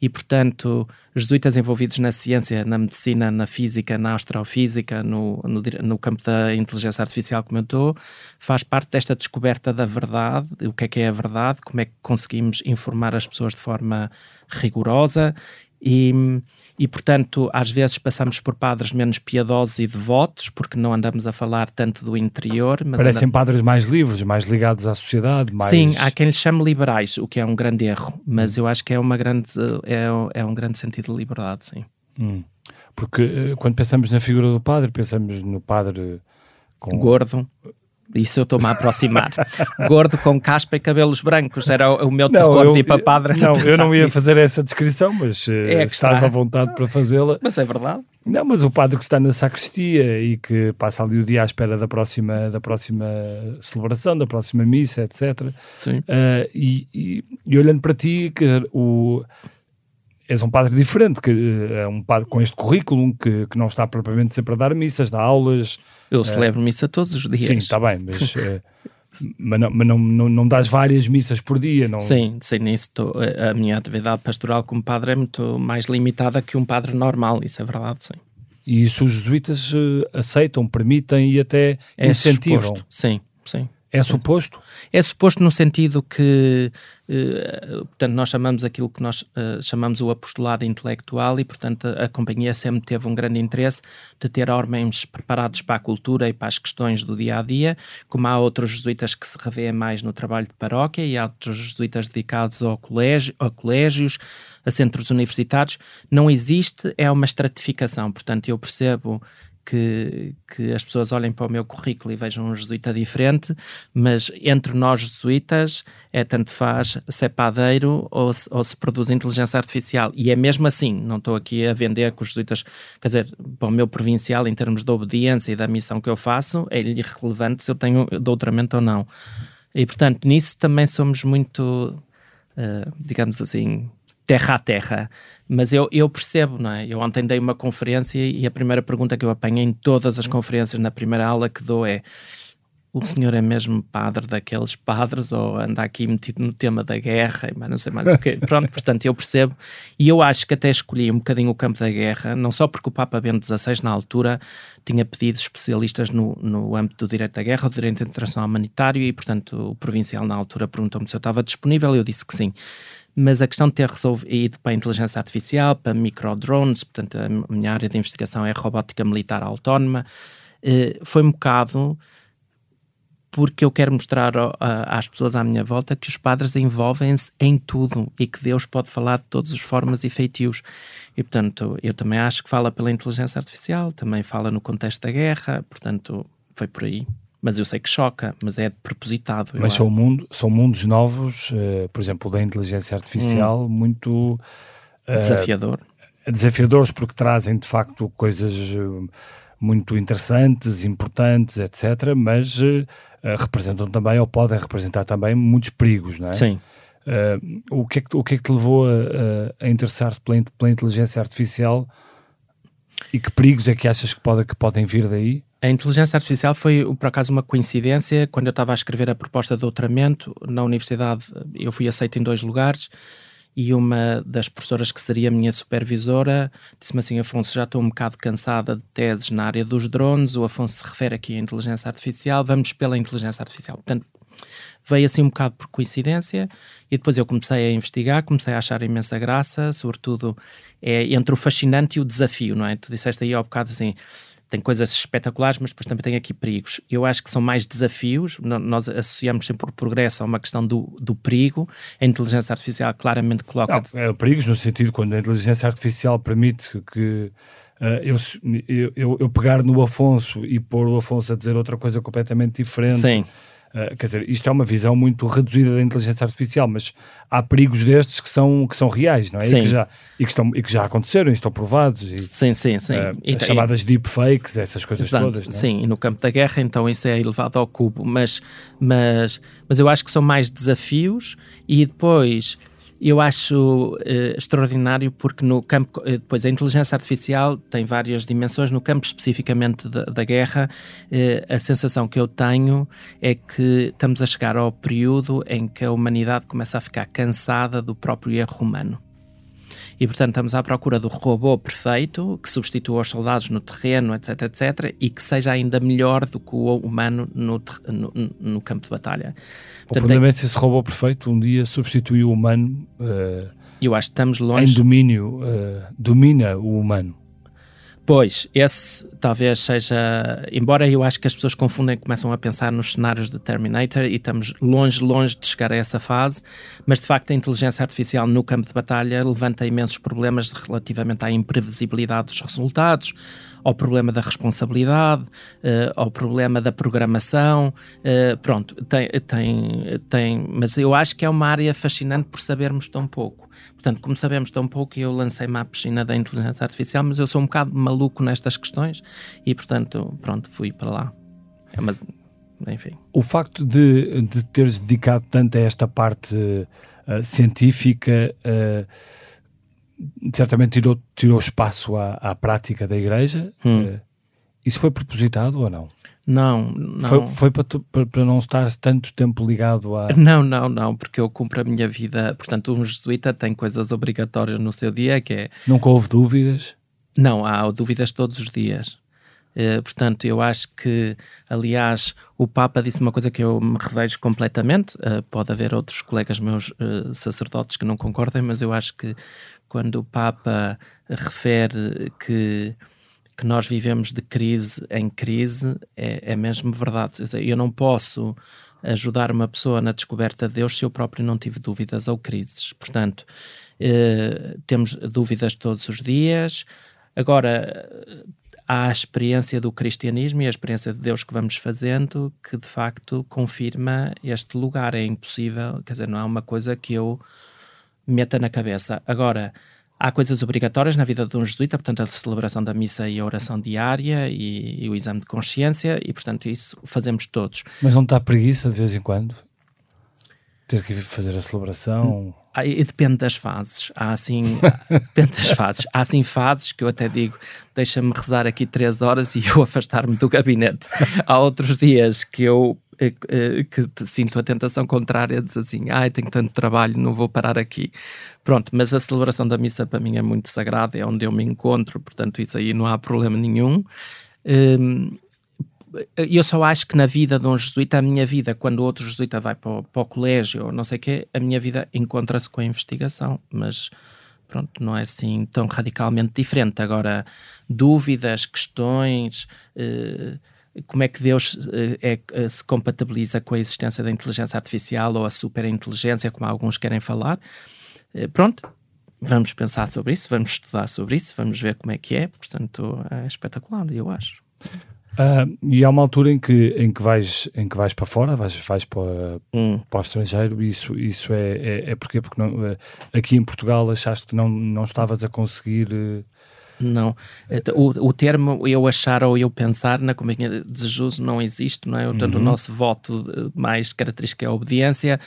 S1: e, portanto, jesuítas envolvidos na ciência, na medicina, na física, na astrofísica, no, no, no campo da inteligência artificial, como eu estou, faz parte desta descoberta da verdade, o que é que é a verdade, como é que conseguimos informar as pessoas de forma rigorosa. E, e, portanto, às vezes passamos por padres menos piedosos e devotos, porque não andamos a falar tanto do interior.
S2: Mas Parecem andamos... padres mais livres, mais ligados à sociedade. Mais...
S1: Sim, há quem lhes chame liberais, o que é um grande erro, mas eu acho que é, uma grande, é, é um grande sentido de liberdade, sim.
S2: Hum. Porque eh, quando pensamos na figura do padre, pensamos no padre com...
S1: Gordo. Isso eu estou-me a aproximar. Gordo com caspa e cabelos brancos era o, o meu terror de ir para padre.
S2: Não, eu não ia fazer essa descrição, mas eh, é estás está. à vontade para fazê-la.
S1: Mas é verdade.
S2: Não, mas o padre que está na sacristia e que passa ali o dia à espera da próxima, da próxima celebração, da próxima missa, etc.
S1: Sim. Uh,
S2: e, e, e, olhando para ti, que o, és um padre diferente, que eh, é um padre com este currículo, que, que não está propriamente sempre a dar missas, dá aulas.
S1: Eu celebro uh, missa todos os dias.
S2: Sim, está bem, mas, uh, mas, não, mas não, não, não dás várias missas por dia. Não...
S1: Sim, sim, nisso tô, a minha atividade pastoral como padre é muito mais limitada que um padre normal, isso é verdade, sim.
S2: E isso os jesuítas aceitam, permitem e até é incentivam.
S1: Suposto. Sim, sim.
S2: É suposto?
S1: É suposto no sentido que, eh, portanto, nós chamamos aquilo que nós eh, chamamos o apostolado intelectual e, portanto, a, a, companhia sempre teve um grande interesse de ter homens preparados para a cultura e para as questões do dia a dia, como há outros jesuítas que se revêem mais no trabalho de paróquia e há outros jesuítas dedicados ao colégio, a colégios, a centros universitários. Não existe, é uma estratificação. Portanto, eu percebo que, que as pessoas olhem para o meu currículo e vejam um jesuíta diferente, mas entre nós jesuítas é tanto faz se é padeiro ou se, ou se produz inteligência artificial. E é mesmo assim, não estou aqui a vender que os jesuítas, quer dizer, para o meu provincial, em termos de obediência e da missão que eu faço, é irrelevante se eu tenho doutoramento ou não. E portanto, nisso também somos muito, uh, digamos assim, terra a terra. Mas eu, eu percebo, não é? Eu ontem dei uma conferência e a primeira pergunta que eu apanho em todas as conferências, na primeira aula que dou é o senhor é mesmo padre daqueles padres ou anda aqui metido no tema da guerra mas não sei mais o quê. Pronto, portanto, eu percebo. E eu acho que até escolhi um bocadinho o campo da guerra, não só porque o Papa Bento XVI, na altura, tinha pedido especialistas no, no âmbito do direito da guerra, do direito internacional humanitário, e, portanto, o provincial, na altura, perguntou-me se eu estava disponível e eu disse que sim mas a questão de ter resolvido para a inteligência artificial, para microdrones, portanto a minha área de investigação é robótica militar autónoma, eh, foi um bocado porque eu quero mostrar às pessoas à minha volta que os padres envolvem-se em tudo e que Deus pode falar de todas as formas e feitios. E, portanto, eu também acho que fala pela inteligência artificial, também fala no contexto da guerra, portanto, foi por aí mas eu sei que choca, mas é propositado.
S2: Mas são, mundo, são mundos novos, uh, por exemplo, da inteligência artificial, hum. muito
S1: uh, desafiador.
S2: Desafiadores porque trazem de facto coisas uh, muito interessantes, importantes, etc. Mas representam também, ou podem representar também, muitos perigos, não é?
S1: Sim.
S2: o, que é que, o que é que te levou a, a interessar-te pela, pela inteligência artificial e que perigos é que achas que, pode, que podem vir daí?
S1: A inteligência artificial foi, por acaso, uma coincidência. Quando eu estava a escrever a proposta de doutoramento na universidade, eu fui aceito em dois lugares e uma das professoras que seria minha supervisora disse-me assim, Afonso, já estou um bocado cansada de teses na área dos drones, o Afonso se refere aqui à inteligência artificial, vamos pela inteligência artificial. Portanto, veio assim um bocado por coincidência e depois eu comecei a investigar, comecei a achar imensa graça, sobretudo é entre o fascinante e o desafio, não é? Tu disseste aí ao bocado assim, tem coisas espetaculares, mas depois também tem aqui perigos. Eu acho que são mais desafios, nós associamos sempre o progresso a uma questão do, do perigo, a inteligência artificial claramente coloca...
S2: Não, é, perigos no sentido quando a inteligência artificial permite que uh, eu, eu, eu, pegar no Afonso e pôr o Afonso a dizer outra coisa completamente diferente...
S1: Sim
S2: Uh, quer dizer, isto é uma visão muito reduzida da inteligência artificial, mas há perigos destes que são, que são reais, não é? Sim. E, que já, e, que estão, e que já aconteceram e estão provados. E,
S1: sim, sim, sim.
S2: Uh, e, as chamadas deepfakes, essas coisas
S1: exato,
S2: todas. Não
S1: é? Sim, e no campo da guerra, então isso é elevado ao cubo. Mas, mas, mas eu acho que são mais desafios e depois eu acho uh, extraordinário porque no campo, uh, depois a inteligência artificial tem várias dimensões, no campo especificamente da, da guerra, uh, a sensação que eu tenho é que estamos a chegar ao período em que a humanidade começa a ficar cansada do próprio erro humano e portanto estamos à procura do robô perfeito que substitua os soldados no terreno, etc, etc, e que seja ainda melhor do que o humano no, no, no campo de batalha.
S2: Portanto, o problema é se esse robô perfeito um dia substitui o humano uh,
S1: eu acho que estamos longe
S2: em domínio, uh, domina o humano.
S1: Pois, esse talvez seja. Embora eu acho que as pessoas confundem, começam a pensar nos cenários de Terminator e estamos longe, longe de chegar a essa fase, mas de facto a inteligência artificial no campo de batalha levanta imensos problemas relativamente à imprevisibilidade dos resultados, ao problema da responsabilidade, uh, ao problema da programação. Uh, pronto, tem, tem, tem. Mas eu acho que é uma área fascinante por sabermos tão pouco. Portanto, como sabemos tão pouco, eu lancei-me à piscina da inteligência artificial, mas eu sou um bocado maluco nestas questões e, portanto, pronto, fui para lá. É, mas, enfim.
S2: O facto de, de teres dedicado tanto a esta parte uh, científica uh, certamente tirou, tirou espaço à, à prática da igreja. Hum. Uh, isso foi propositado ou não?
S1: Não, não.
S2: Foi, foi para, tu, para, para, não estar tanto tempo ligado a.
S1: Não, não, não, porque eu cumpro a minha vida. Portanto, um jesuíta tem coisas obrigatórias no seu dia que é.
S2: Nunca houve dúvidas?
S1: Não, há dúvidas todos os dias. Uh, portanto, eu acho que, aliás, o Papa disse uma coisa que eu me revejo completamente. Uh, pode haver outros colegas meus uh, sacerdotes que não concordem, mas eu acho que quando o Papa refere que que nós vivemos de crise em crise é, é mesmo verdade. Eu não posso ajudar uma pessoa na descoberta de Deus se eu próprio não tive dúvidas ou crises. Portanto, eh, temos dúvidas todos os dias. Agora, há a experiência do cristianismo e a experiência de Deus que vamos fazendo que de facto confirma este lugar. É impossível, quer dizer, não é uma coisa que eu meta na cabeça. Agora, Há coisas obrigatórias na vida de um jesuíta, portanto, a celebração da missa e a oração diária e, e o exame de consciência, e, portanto, isso fazemos todos.
S2: Mas não está preguiça de vez em quando? Ter que fazer a celebração?
S1: Ah, e depende das fases. Há assim, depende das fases. Há assim fases que eu até digo, deixa-me rezar aqui três horas e eu afastar-me do gabinete. Há outros dias que eu que sinto a tentação contrária de dizer assim, ai, tenho tanto trabalho, não vou parar aqui. Pronto, mas a celebração da missa para mim é muito sagrada, é onde eu me encontro, portanto isso aí não há problema nenhum. Um, eu só acho que na vida de um jesuíta, a minha vida, quando outro jesuíta vai para o, para o colégio ou não sei o quê, a minha vida encontra-se com a investigação, mas pronto, não é assim tão radicalmente diferente. Agora, dúvidas, questões, eh, como é que Deus eh, é, eh, se compatibiliza com a existência da inteligência artificial ou a superinteligência, como alguns querem falar. Eh, pronto, vamos pensar sobre isso, vamos estudar sobre isso, vamos ver como é que é. Portanto, é espetacular, eu acho.
S2: Uh, e há uma altura em que, em que, vais, em que vais para fora, vais, vais para, hum. para o estrangeiro, isso, isso é, é, é porque, porque não, aqui em Portugal achaste que não, não estavas a conseguir
S1: não. O, o termo eu achar ou eu pensar na Companhia de Jesus não existe, não é? Portanto, uhum. o nosso voto mais característico é a obediência.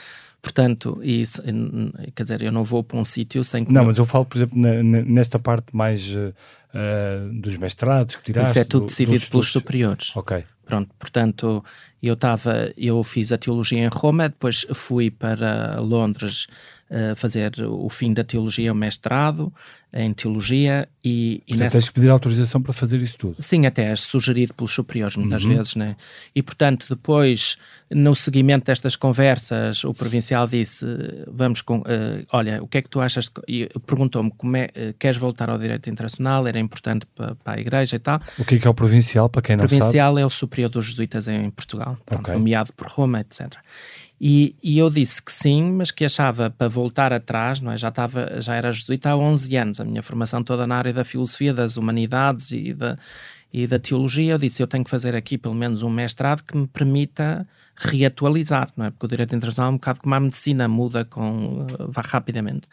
S1: Portanto, isso, quer dizer, eu não vou para um sítio sem que.
S2: Não, mas eu falo, por exemplo, nesta parte mais uh, dos mestrados que tiraste.
S1: Isso é tudo decidido pelos superiores.
S2: Ok.
S1: Pronto, portanto, eu estava, eu fiz a teologia em Roma, depois fui para Londres uh, fazer o fim da teologia, o mestrado em teologia e,
S2: e nessa... tens que pedir autorização para fazer isso tudo.
S1: Sim, até é sugerido pelos superiores muitas uhum. vezes, né? E portanto, depois, no seguimento destas conversas, o provincial disse, vamos com, uh, olha, o que é que tu achas, e perguntou-me, como é, uh, queres voltar ao direito internacional, era importante para, para, a igreja e tal.
S2: O que é que é o provincial, para quem não
S1: provincial
S2: sabe?
S1: Provincial é o superior dos jesuítas em Portugal, okay. nomeado por Roma, etc. E, e, eu disse que sim, mas que achava para voltar atrás, não é? já, estava, já era jesuíta há 11 anos, a minha formação toda na área da filosofia, das humanidades e da, e da teologia. Eu disse: eu tenho que fazer aqui pelo menos um mestrado que me permita reatualizar, não é? Porque o direito internacional é um bocado como a medicina, muda com, vá rapidamente.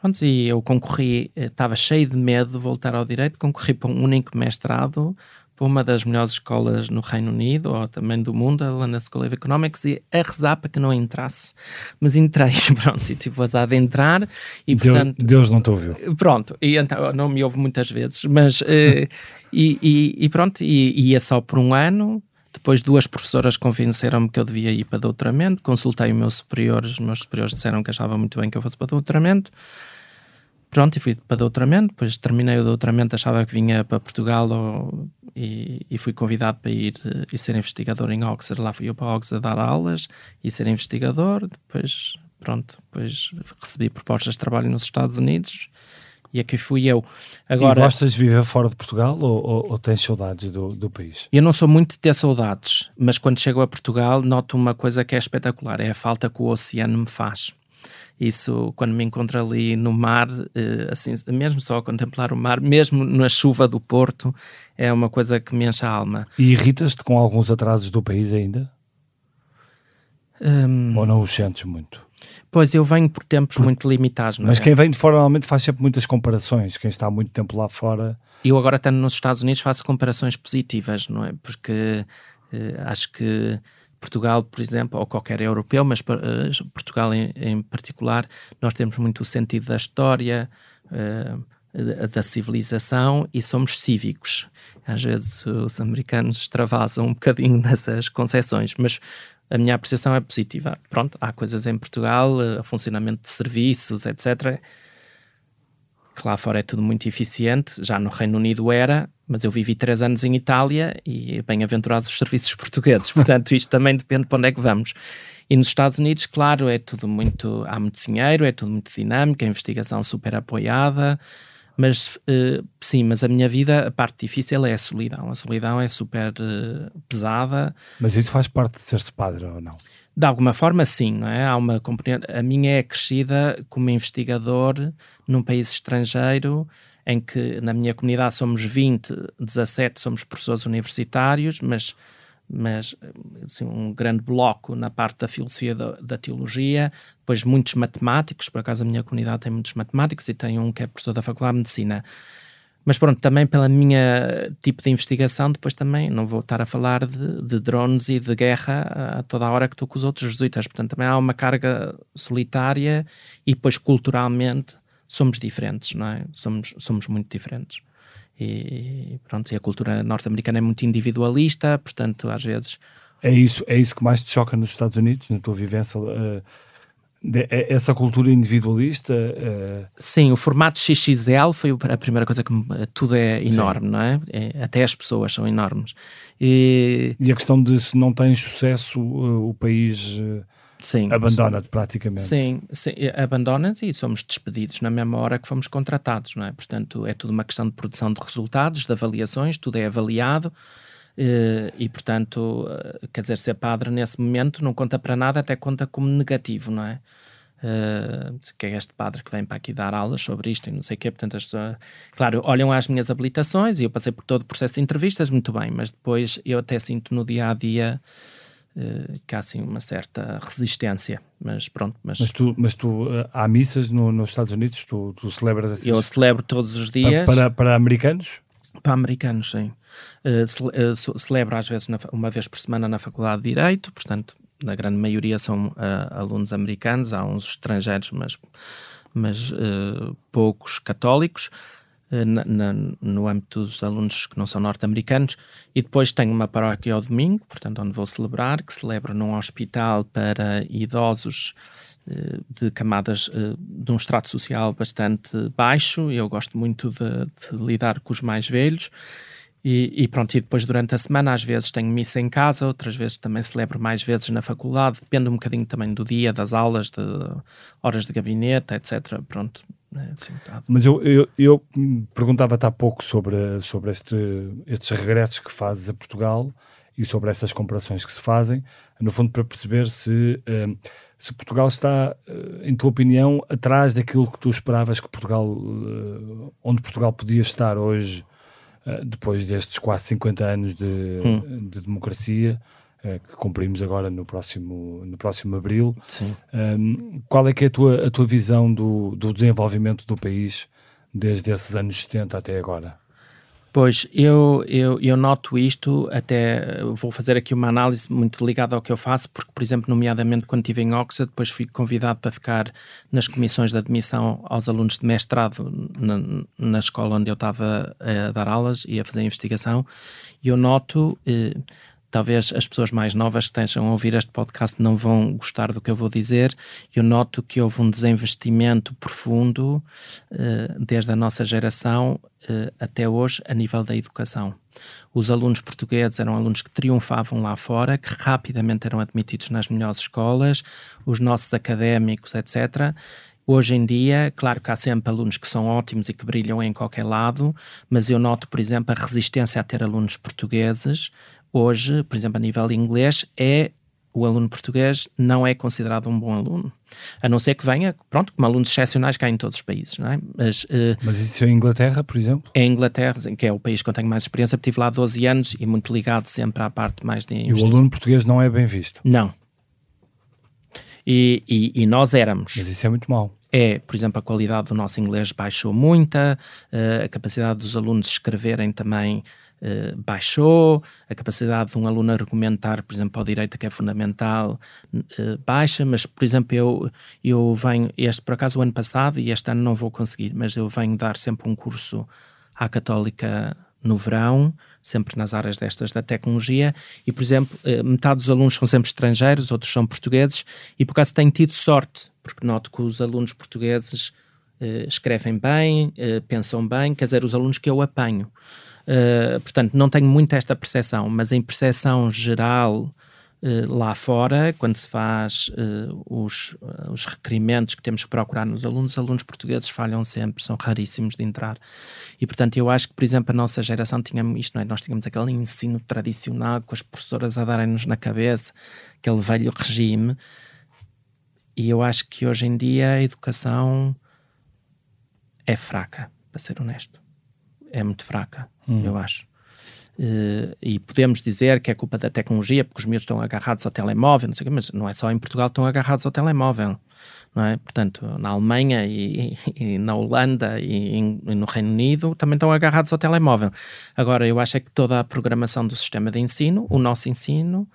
S1: Pronto, e eu concorri, eh, estava cheio de medo de voltar ao direito, concorri para um único mestrado para uma das melhores escolas no Reino Unido ou também do mundo, a London School of Economics, e a rezar para que não entrasse. Mas entrei, pronto, e tive o azar de entrar. E,
S2: Deus,
S1: portanto,
S2: Deus não te ouviu.
S1: Pronto, e então, não me ouve muitas vezes, mas. uh, e, e, e, pronto, e, ia só por um ano. Depois duas professoras convenceram-me que eu devia ir para doutoramento, consultei os meus superiores, os meus superiores disseram que achavam muito bem que eu fosse para doutoramento. Pronto, e fui para doutoramento, depois terminei o doutoramento, achava que vinha para Portugal ou, e, e, fui convidado para ir eh, e ser investigador em Oxford. Lá fui eu para Oxford dar aulas e ser investigador. Depois, pronto, depois recebi propostas de trabalho nos Estados Unidos e aqui fui eu.
S2: Agora, e gostas de viver fora de Portugal ou, ou, ou, tens saudades do, do país?
S1: Eu não sou muito de ter saudades, mas quando chego a Portugal noto uma coisa que é espetacular, é a falta que o oceano me faz. Isso, quando me encontro ali no mar, eh, assim, mesmo só a contemplar o mar, mesmo na chuva do Porto, é uma coisa que me enche a alma.
S2: E irritas-te com alguns atrasos do país ainda? Um... Ou não os sentes muito?
S1: Pois, eu venho por tempos por... muito limitados.
S2: Mas
S1: é?
S2: quem vem de fora normalmente faz sempre muitas comparações. Quem está muito tempo lá fora.
S1: Eu agora, estando nos Estados Unidos, faço comparações positivas, não é? Porque uh, acho que Portugal, por exemplo, ou qualquer europeu, mas uh, Portugal em, em, particular, nós temos muito o sentido da história, uh, da civilização e somos cívicos. Às vezes os americanos extravasam um bocadinho nessas concessões, mas a minha apreciação é positiva. Pronto, há coisas em Portugal, uh, funcionamento de serviços, etc., que lá fora é tudo muito eficiente, já no Reino Unido era, mas eu vivi três anos em Itália e bem-aventurados os serviços portugueses, portanto isto também depende para onde é que vamos. E nos Estados Unidos, claro, é tudo muito, há muito dinheiro, é tudo muito dinâmico, a investigação super apoiada, mas uh, sim, mas a minha vida, a parte difícil é a solidão, a solidão é super uh, pesada.
S2: Mas isso faz parte de ser-se padre ou não?
S1: De alguma forma, sim, não é? Há uma componente. A minha é crescida como investigador num país estrangeiro em que na minha comunidade somos 20, 17 somos professores universitários, mas, mas assim, um grande bloco na parte da filosofia da, da, teologia, depois muitos matemáticos, por acaso a minha comunidade tem muitos matemáticos e tem um que é professor da Faculdade de Medicina. Mas pronto, também pela minha tipo de investigação, depois também não vou estar a falar de, de drones e de guerra a toda a hora que estou com os outros jesuítas. Portanto, também há uma carga solitária e depois culturalmente somos diferentes, não é? Somos, somos muito diferentes. E pronto, e a cultura norte-americana é muito individualista, portanto, às vezes.
S2: É isso, é isso que mais te choca nos Estados Unidos, na tua vivência? Uh, de, é essa cultura individualista? Uh...
S1: Sim, o formato XXL foi a primeira coisa que. Tudo é enorme, Sim. não é? é? Até as pessoas são enormes.
S2: E, e a questão de se não tens sucesso, uh, o país. Abandona-te praticamente.
S1: Sim, sim abandona-te e somos despedidos na mesma hora que fomos contratados, não é? Portanto, é tudo uma questão de produção de resultados, de avaliações, tudo é avaliado. Eh, e, portanto, eh, quer dizer, ser padre nesse momento não conta para nada, até conta como negativo, não é? Uh, que é este padre que vem para aqui dar aulas sobre isto e não sei o quê, portanto as pessoas, claro, olham às minhas habilitações e eu passei por todo o processo de entrevistas, muito bem, mas depois eu até sinto no dia-a-dia dia Uh, que há assim uma certa resistência, mas pronto. Mas,
S2: mas tu, mas tu uh, há missas no, nos Estados Unidos? Tu, tu celebras essas?
S1: Eu celebro todos os dias.
S2: Para, para, para americanos?
S1: Para americanos, sim. Uh, celebro às vezes na, uma vez por semana na Faculdade de Direito, portanto, na grande maioria são alunos americanos, há uns estrangeiros, mas, mas poucos católicos. Eh, na, na, no âmbito dos alunos que não são norte-americanos, e depois tenho uma paróquia ao domingo, portanto, onde vou celebrar, que celebro num hospital para idosos eh, de camadas eh, de um extrato social bastante baixo. Eu gosto muito de, de lidar com os mais velhos. E, e, pronto, e depois durante a semana às vezes tenho missa em casa, outras vezes também celebro mais vezes na faculdade, depende um bocadinho também do dia, das aulas, de horas de gabinete, etc. Pronto, é assim um bocado.
S2: Mas eu, eu, eu perguntava-te há pouco sobre, sobre este, estes regressos que fazes a Portugal e sobre essas comparações que se fazem, no fundo para perceber se, um, se Portugal está, eh, em tua opinião, atrás daquilo que tu esperavas que Portugal, uh, onde Portugal podia estar hoje eh, depois destes quase 50 anos de, hum. de democracia, que cumprimos agora no próximo, no próximo abril. Um, qual é que é a tua, a tua visão do, do desenvolvimento do país desde esses anos 70 até agora?
S1: Pois, eu, eu, eu noto isto, até vou fazer aqui uma análise muito ligada ao que eu faço, porque, por exemplo, nomeadamente quando estive em Oxford, depois fui convidado para ficar nas comissões de admissão aos alunos de mestrado na, na escola onde eu estava a dar aulas e a fazer investigação, e eu noto... Eh, talvez as pessoas mais novas que estejam a ouvir este podcast não vão gostar do que eu vou dizer. Eu noto que houve um desinvestimento profundo uh, desde a nossa geração uh, até hoje a nível da educação. Os alunos portugueses eram alunos que triunfavam lá fora, que rapidamente eram admitidos nas melhores escolas, os nossos académicos, etc. Hoje em dia, claro que há sempre alunos que são ótimos e que brilham em qualquer lado, mas eu noto, por exemplo, a resistência a ter alunos portugueses hoje, por exemplo, a nível inglês, é o aluno português não é considerado um bom aluno. A não ser que venha, pronto, como alunos excepcionais cá em todos os países, não é?
S2: Mas, uh, Mas isso é em Inglaterra, por exemplo?
S1: Em Inglaterra, que é o país que eu tenho mais experiência, porque estive lá 12 anos e muito ligado sempre à parte mais de...
S2: E o aluno português não é bem visto?
S1: Não. E, e, e nós éramos.
S2: Mas isso é muito mau
S1: é, por exemplo, a qualidade do nosso inglês baixou muita, uh, a capacidade dos alunos escreverem também eh, baixou, a capacidade de um aluno argumentar, por exemplo, ao direito, que é fundamental, uh, baixa, mas, por exemplo, eu, eu venho, este por acaso o ano passado, e este ano não vou conseguir, mas eu venho dar sempre um curso à Católica no verão, sempre nas áreas destas da tecnologia, e, por exemplo, uh, metade dos alunos são sempre estrangeiros, outros são portugueses, e por acaso tenho tido sorte, porque noto que os alunos portugueses escrevem bem, pensam bem, quer dizer, os alunos que eu apanho. Uh, portanto, não tenho muito esta percepção, mas em percepção geral uh, lá fora, quando se faz uh, os, os requerimentos que temos que procurar nos alunos, os alunos portugueses falham sempre, são raríssimos de entrar. E, portanto, eu acho que, por exemplo, a nossa geração tinha isto, não é? Nós tínhamos aquele ensino tradicional com as professoras a darem-nos na cabeça, aquele velho regime. E eu acho que hoje em dia a educação é fraca, para ser honesto é muito fraca, hum. eu acho. Uh, e podemos dizer que é culpa da tecnologia, porque os miúdos estão agarrados ao telemóvel, não sei o quê, mas não é só em Portugal que estão agarrados ao telemóvel, não é? Portanto, na Alemanha e, e na Holanda e, e, no Reino Unido também estão agarrados ao telemóvel. Agora, eu acho é que toda a programação do sistema de ensino, o nosso ensino,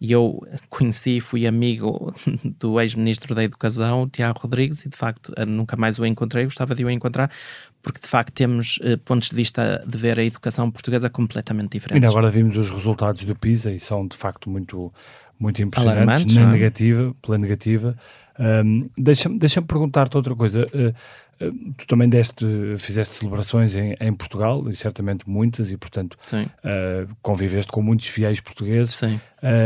S1: e eu conheci, fui amigo do ex-ministro da Educação, Tiago Rodrigues, e de facto nunca mais o encontrei, gostava de o encontrar, porque de facto temos uh, pontos de vista de ver a educação portuguesa completamente diferentes.
S2: E agora vimos os resultados do PISA e são de facto muito, muito impressionantes, na é? negativa, pela negativa. Um, Deixa-me deixa perguntar-te outra coisa. Uh, tu também deste, fizeste celebrações em, em, Portugal, e certamente muitas, e portanto conviveste com muitos fiéis portugueses.
S1: Sim.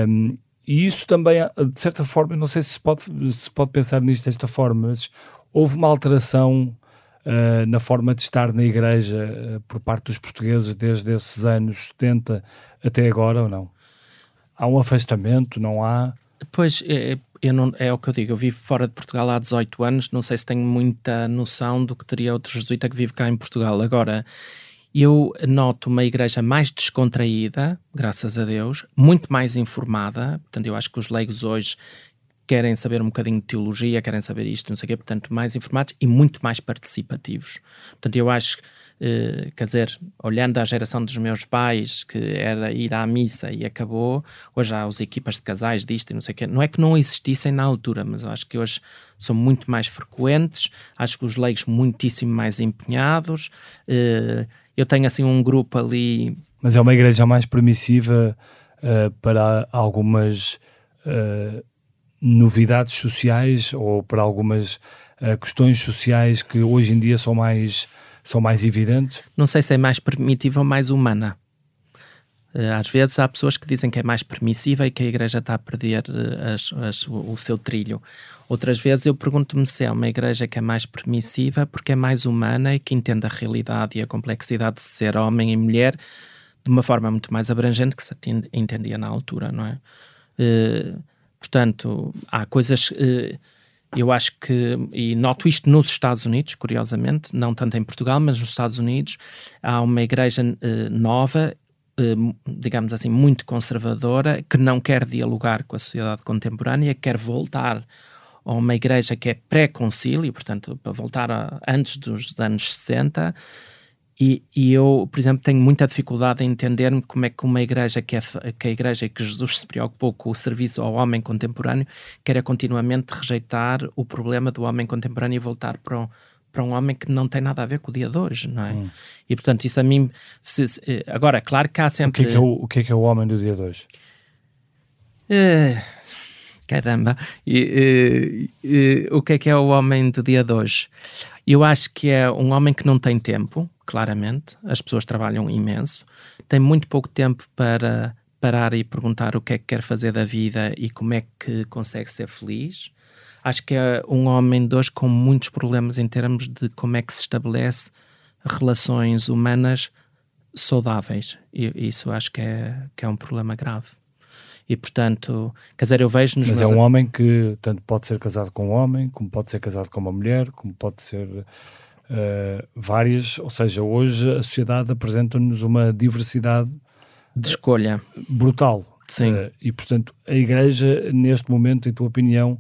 S2: Um, e isso também, de certa forma, não sei se pode, se pode pensar nisto desta forma, mas houve uma alteração uh, na forma de estar na igreja uh, por parte dos portugueses desde esses anos 70 até agora ou não? Há um afastamento, não há?
S1: Pois, é, eu não, é o que eu digo, eu vivo fora de Portugal há 18 anos, não sei se tenho muita noção do que teria outro jesuíta que vive cá em Portugal. Agora, eu noto uma igreja mais descontraída, graças a Deus, muito mais informada, portanto eu acho que os leigos hoje querem saber um bocadinho de teologia, querem saber isto, não sei o quê, portanto, mais informados e muito mais participativos. Portanto, eu acho, eh, quer dizer, olhando à geração dos meus pais, que era ir à missa e acabou, hoje há as equipas de casais disto e não sei o quê. Não é que não existissem na altura, mas eu acho que hoje são muito mais frequentes, acho que os leigos muitíssimo mais empenhados. Eh, eu tenho assim um grupo ali.
S2: Mas é uma igreja mais permissiva uh, para algumas uh, novidades sociais ou para algumas uh, questões sociais que hoje em dia são mais, são mais evidentes?
S1: Não sei se é mais permissiva ou mais humana. Às vezes há pessoas que dizem que é mais permissiva e que a igreja está a perder as, as, o seu trilho. Outras vezes eu pergunto-me se é uma igreja que é mais permissiva porque é mais humana e que entende a realidade e a complexidade de ser homem e mulher de uma forma muito mais abrangente que se entendia na altura, não é? Uh, portanto, há coisas. Eu acho que, e noto isto nos Estados Unidos, curiosamente, não tanto em Portugal, mas nos Estados Unidos, há uma igreja uh, nova digamos assim, muito conservadora, que não quer dialogar com a sociedade contemporânea, quer voltar a uma igreja que é pré-concílio, portanto, para voltar a, antes dos anos 60. E, e, eu, por exemplo, tenho muita dificuldade em entender como é que uma igreja que é que a igreja que Jesus se preocupou com o serviço ao homem contemporâneo quer continuamente rejeitar o problema do homem contemporâneo e voltar para um, para um homem que não tem nada a ver com o dia de hoje, não é? Hum. E portanto, isso a mim. Se, se, eh, agora, claro que há sempre.
S2: O que é que é o, o, que é, que é o homem do dia de hoje?
S1: Uh, caramba, e, o que é que é o homem do dia de hoje? Eu acho que é um homem que não tem tempo, claramente. As pessoas trabalham imenso, tem muito pouco tempo para parar e perguntar o que é que quer fazer da vida e como é que consegue ser feliz. Acho que é um homem de hoje com muitos problemas em termos de como é que se estabelece relações humanas saudáveis. E isso acho que é, que é um problema grave e portanto, quer dizer, eu vejo nos
S2: Mas é um homem que tanto pode ser casado com um homem, como pode ser casado com uma mulher, como pode ser uh, várias, ou seja, hoje a sociedade apresenta-nos uma diversidade
S1: de escolha
S2: brutal.
S1: Sim. Uh,
S2: e portanto, a Igreja, neste momento, em tua opinião,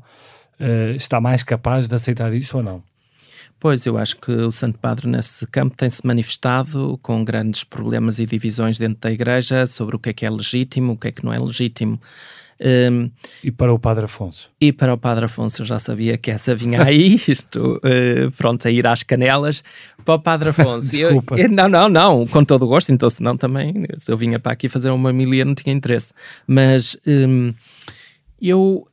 S2: uh, está mais capaz de aceitar isso ou não?
S1: Pois, eu acho que o Santo Padre nesse campo tem-se manifestado com grandes problemas e divisões dentro da Igreja sobre o que é que é legítimo, o que é que não é legítimo.
S2: Um, e para o Padre Afonso?
S1: E para o Padre Afonso, eu já sabia que essa vinha aí, isto, uh, pronto, a ir às canelas. Para o Padre Afonso,
S2: Desculpa.
S1: Eu, eu, não, não, não, com todo o gosto, então senão também, se eu vinha para aqui fazer uma milia, não tinha interesse. Mas um, eu,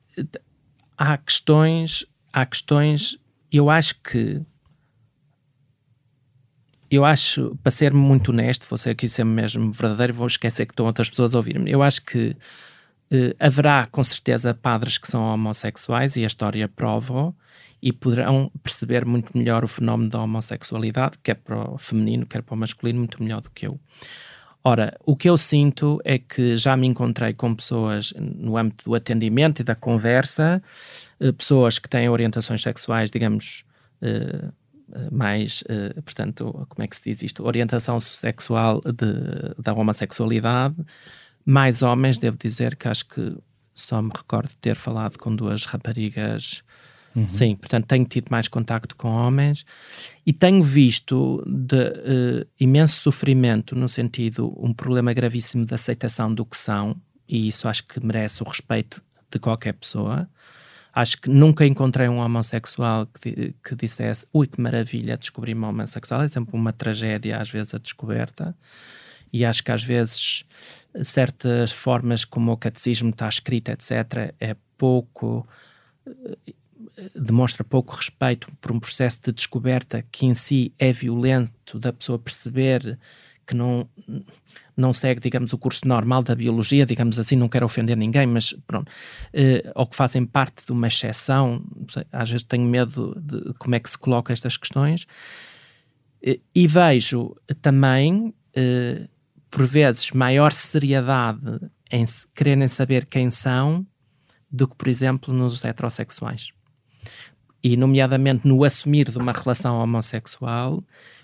S1: há questões, há questões, eu acho que eu acho, para ser muito honesto, vou ser aqui ser mesmo verdadeiro, vou esquecer que estão outras pessoas a ouvir-me. Eu acho que uh, haverá com certeza padres que são homossexuais e a história prova e poderão perceber muito melhor o fenómeno da homossexualidade, quer para o feminino, quer para o masculino, muito melhor do que eu. Ora, o que eu sinto é que já me encontrei com pessoas no âmbito do atendimento e da conversa, uh, pessoas que têm orientações sexuais, digamos, uh, mais, uh, portanto, como é que se diz isto? Orientação sexual de, da homossexualidade, mais homens, devo dizer que acho que só me recordo de ter falado com duas raparigas. Uhum. Sim, portanto, tenho tido mais contacto com homens e tenho visto de uh, imenso sofrimento, no sentido, um problema gravíssimo de aceitação do que são, e isso acho que merece o respeito de qualquer pessoa. Acho que nunca encontrei um homossexual que, que dissesse ui, que maravilha, descobri-me homossexual. É sempre uma tragédia, às vezes, a descoberta. E acho que, às vezes, certas formas como o catecismo está escrito, etc., é pouco. Eh, demonstra pouco respeito por um processo de descoberta que em si é violento, da pessoa perceber que não não segue, digamos, o curso normal da biologia, digamos assim, não quero ofender ninguém, mas pronto, uh, ou que fazem parte de uma exceção, às vezes tenho medo de como é que se coloca estas questões, uh, e vejo também, uh, por vezes, maior seriedade em quererem saber quem são do que, por exemplo, nos heterossexuais. E, nomeadamente, no assumir de uma relação homossexual,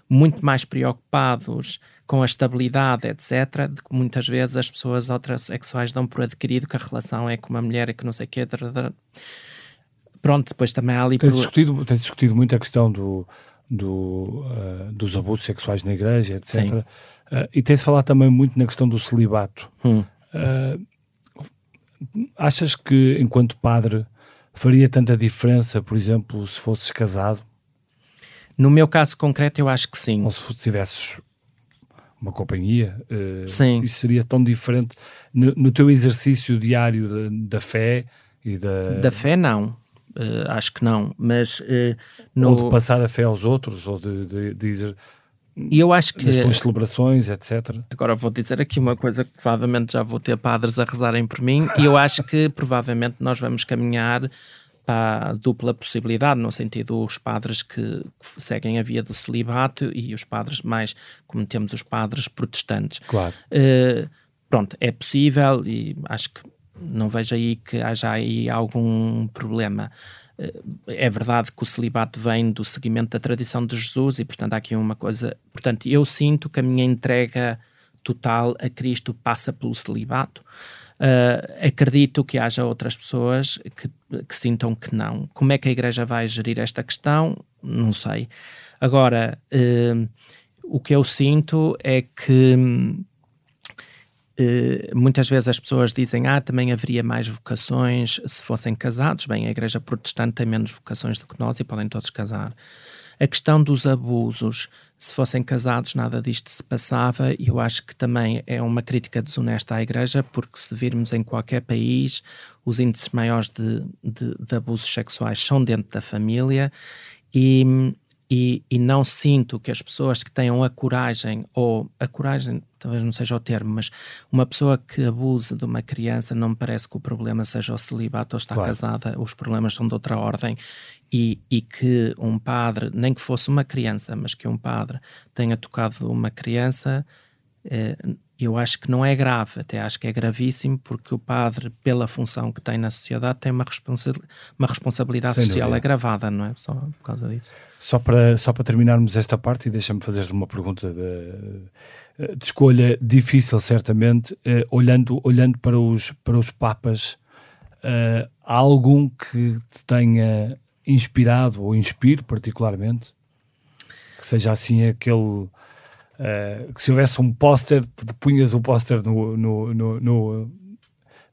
S1: muito mais preocupados com a estabilidade, etc., de que muitas vezes as pessoas heterossexuais dão por adquirido que a relação é com uma mulher e que não sei o quê. pronto, depois também há ali...
S2: Tens, por... discutido, tens discutido muito a questão do, do, uh, dos abusos sexuais na igreja, etc. Uh, e tens falado também muito na questão do celibato.
S1: Hum.
S2: achas que, enquanto padre, faria tanta diferença, por exemplo, se fosses casado?
S1: No meu caso concreto, eu acho que sim.
S2: Ou se tivesses uma companhia, uh,
S1: sim.
S2: isso seria tão diferente no, no teu exercício diário da, da, fé e da...
S1: Da fé, não. Uh, acho que não, mas... Uh, no...
S2: Ou de passar a fé aos outros, ou de, de, de dizer...
S1: E eu acho que.
S2: As tuas celebrações, etc.
S1: Agora vou dizer aqui uma coisa que provavelmente já vou ter padres a rezarem por mim, e eu acho que provavelmente nós vamos caminhar para a dupla possibilidade, no sentido os padres que seguem a via do celibato e os padres mais, como temos os padres protestantes.
S2: Claro.
S1: Uh, pronto, é possível e acho que não vejo aí que haja aí algum problema. Eh, é verdade que o celibato vem do seguimento da tradição de Jesus e, portanto, há aqui uma coisa. Portanto, eu sinto que a minha entrega total a Cristo passa pelo celibato. Uh, acredito que haja outras pessoas que, que, sintam que não. Como é que a Igreja vai gerir esta questão? Não sei. Agora, uh, o que eu sinto é que Uh, muitas vezes as pessoas dizem ah, também haveria mais vocações se fossem casados. Bem, a Igreja Protestante tem menos vocações do que nós e podem todos casar. A questão dos abusos, se fossem casados, nada disto se passava, e eu acho que também é uma crítica desonesta à Igreja, porque se virmos em qualquer país, os índices maiores de, de, de abusos sexuais são dentro da família, e, e, e, não sinto que as pessoas que tenham a coragem, ou a coragem talvez não seja o termo, mas uma pessoa que abuse de uma criança, não me parece que o problema seja o celibato ou estar claro. casada, os problemas são de outra ordem. E, e, que um padre, nem que fosse uma criança, mas que um padre tenha tocado uma criança, eh, eu acho que não é grave, até acho que é gravíssimo, porque o padre, pela função que tem na sociedade, tem uma, responsa uma responsabilidade Sem social dúvida. agravada, não é? Só por causa disso.
S2: Só para, só para terminarmos esta parte, e deixa-me fazer uma pergunta de, de, escolha difícil, certamente, uh, olhando, olhando para, os, para os Papas, uh, há algum que te tenha inspirado ou inspire particularmente? Que seja assim aquele Uh, que se houvesse um póster, punhas o um póster no, no, no, no,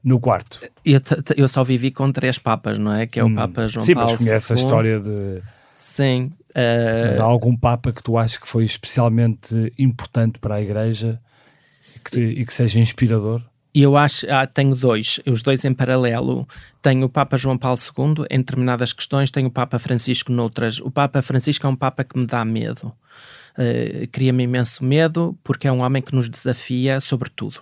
S2: no quarto.
S1: Eu, eu, só vivi com três papas, não é? Que é o hum. Papa João
S2: Sim,
S1: Paulo
S2: mas conhece a história de...
S1: Sim. Uh...
S2: Mas há algum Papa que tu achas que foi especialmente importante para a Igreja e que, e que seja inspirador?
S1: eu acho, ah, tenho dois, os dois em paralelo. Tenho o Papa João Paulo II em determinadas questões, tenho o Papa Francisco noutras. O Papa Francisco é um Papa que me dá medo uh, cria-me imenso medo, porque é um homem que nos desafia sobre tudo.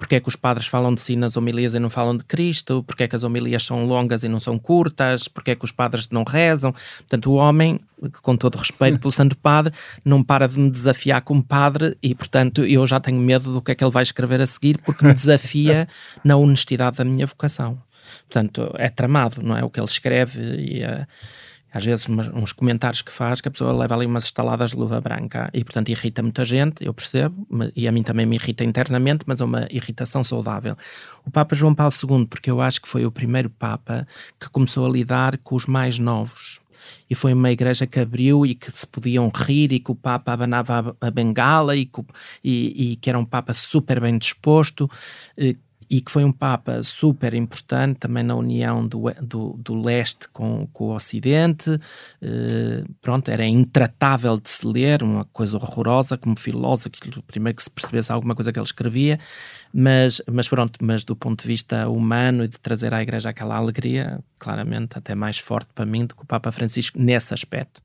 S1: Porque é que os padres falam de si nas homilias e não falam de Cristo? Porque é que as homilias são longas e não são curtas? Porque é que os padres não rezam? Portanto, o homem, com todo respeito pelo Santo Padre, não para de me desafiar como padre e, portanto, eu já tenho medo do que é que ele vai escrever a seguir, porque me desafia na honestidade da minha vocação. Portanto, é tramado, não é? O que ele escreve e a às vezes uns comentários que faz que a pessoa leva ali umas estaladas de luva branca e portanto irrita muita gente, eu percebo, e a mim também me irrita internamente, mas é uma irritação saudável. O Papa João Paulo II, porque eu acho que foi o primeiro Papa que começou a lidar com os mais novos. E foi uma igreja que abriu e que se podiam rir e que o Papa abanava a bengala e que, e, e que era um Papa super bem disposto, eh, e que foi um Papa super importante também na união do, do, do leste com, com o Ocidente. Uh, pronto, era intratável de se ler, uma coisa horrorosa como filósofo, primeiro que se percebesse alguma coisa que ele escrevia, mas, mas pronto, mas do ponto de vista humano e de trazer à Igreja aquela alegria, claramente até mais forte para mim do que o Papa Francisco nesse aspecto.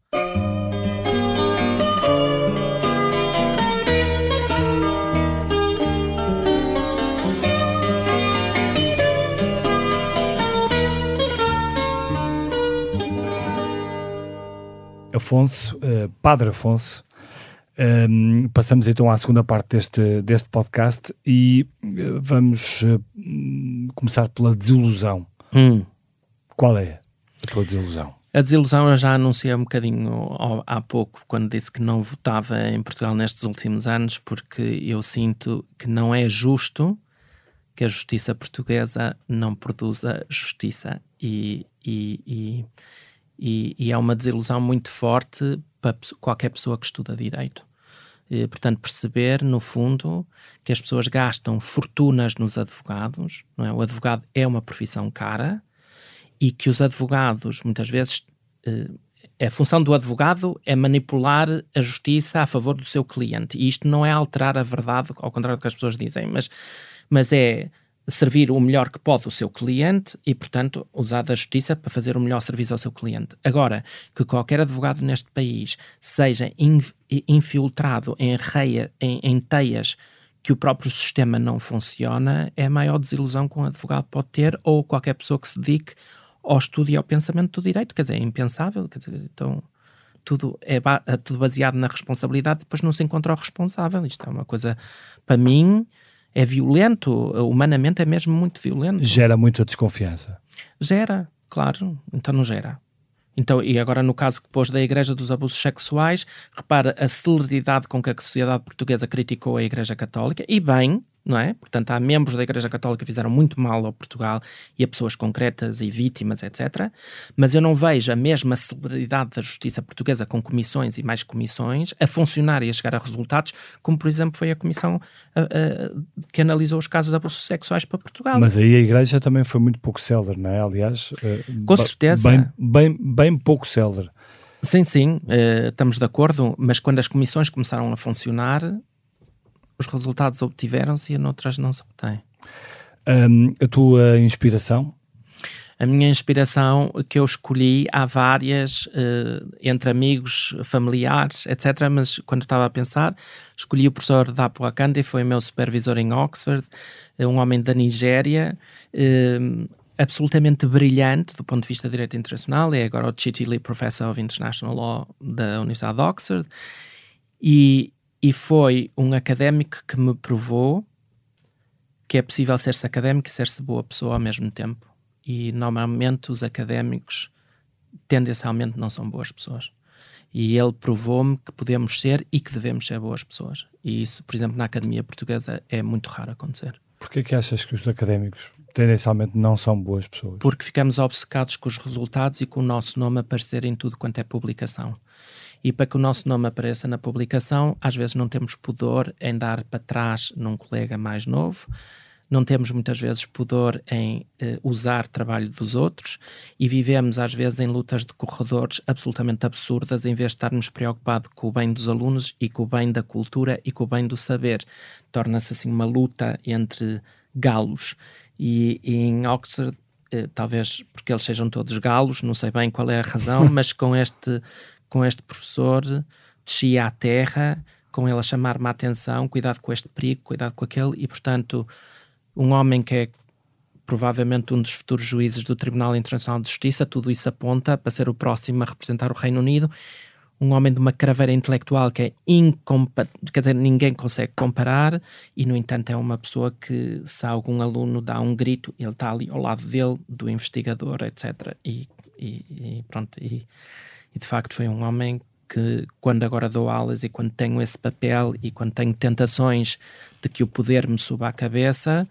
S2: Afonso, uh, Padre Afonso. Um, passamos então à segunda parte deste, deste podcast e uh, vamos uh, começar pela desilusão.
S1: Hum.
S2: Qual é a tua desilusão?
S1: A desilusão eu já anunciei um bocadinho há pouco, quando disse que não votava em Portugal nestes últimos anos, porque eu sinto que não é justo que a justiça portuguesa não produza justiça e, e, e, e, e é uma desilusão muito forte para qualquer pessoa que estuda direito. E, portanto, perceber, no fundo, que as pessoas gastam fortunas nos advogados, não é? O advogado é uma profissão cara e que os advogados, muitas vezes, eh, a função do advogado é manipular a justiça a favor do seu cliente. E isto não é alterar a verdade, ao contrário do que as pessoas dizem, mas, mas é servir o melhor que pode o seu cliente e, portanto, usar da justiça para fazer o melhor serviço ao seu cliente. Agora, que qualquer advogado neste país seja infiltrado em, reia, em, em teias que o próprio sistema não funciona, é a maior desilusão que um advogado pode ter ou qualquer pessoa que se dedique ao estudo e ao pensamento do direito. Quer dizer, é impensável. Quer dizer, então, tudo é, é tudo baseado na responsabilidade, depois não se encontra o responsável. Isto é uma coisa, para mim, é violento, humanamente é mesmo muito violento.
S2: Gera muita desconfiança.
S1: Gera, claro, então não gera. Então, e agora no caso que pôs da Igreja dos Abusos Sexuais, repara a celeridade com que a sociedade portuguesa criticou a Igreja Católica, e bem, não é? Portanto, há membros da Igreja Católica que fizeram muito mal ao Portugal e a pessoas concretas e vítimas, etc. Mas eu não vejo a mesma celeridade da justiça portuguesa com comissões e mais comissões a funcionar e a chegar a resultados, como por exemplo foi a comissão a, a, que analisou os casos de abusos sexuais para Portugal.
S2: Mas aí a Igreja também foi muito pouco célere, não é? Aliás,
S1: eh, com certeza.
S2: Bem, bem, bem pouco célere.
S1: Sim, sim, uh, estamos de acordo, mas quando as comissões começaram a funcionar, os resultados obtiveram-se e noutras não se obtém.
S2: Um, a tua inspiração?
S1: A minha inspiração que eu escolhi, há várias, uh, entre amigos, familiares, etc. Mas quando estava a pensar, escolhi o professor Dapo Akande, foi meu supervisor em Oxford, eh, um homem da Nigéria, uh, absolutamente brilhante do ponto de vista de direito internacional, é agora o Chiti Lee Professor of International Law da Universidade de Oxford. E, e foi um académico que me provou que é possível ser-se académico e ser-se boa pessoa ao mesmo tempo. E normalmente os académicos tendencialmente não são boas pessoas. E ele provou-me que podemos ser e que devemos ser boas pessoas. E isso, por exemplo, na Academia Portuguesa é muito raro acontecer.
S2: Porquê que achas que os académicos tendencialmente não são boas pessoas?
S1: Porque ficamos obcecados com os resultados e com o nosso nome aparecer em tudo quanto é publicação. E para que o nosso nome apareça na publicação, às vezes não temos pudor em dar para trás num colega mais novo, não temos muitas vezes pudor em uh, usar trabalho dos outros e vivemos às vezes em lutas de corredores absolutamente absurdas em vez de estarmos preocupados com o bem dos alunos e com o bem da cultura e com o bem do saber. Torna-se assim uma luta entre galos. E, e em Oxford, uh, talvez porque eles sejam todos galos, não sei bem qual é a razão, mas com este com este professor, descia à terra, com ele a chamar-me a atenção, cuidado com este perigo, cuidado com aquele, e portanto, um homem que é provavelmente um dos futuros juízes do Tribunal Internacional de Justiça, tudo isso aponta para ser o próximo a representar o Reino Unido, um homem de uma craveira intelectual que é incomparável, quer dizer, ninguém consegue comparar, e no entanto é uma pessoa que, se algum aluno dá um grito, ele está ali ao lado dele, do investigador, etc. E, e, e pronto, e e de facto foi um homem que, quando agora dou aulas e quando tenho esse papel e quando tenho tentações de que o poder me suba à cabeça,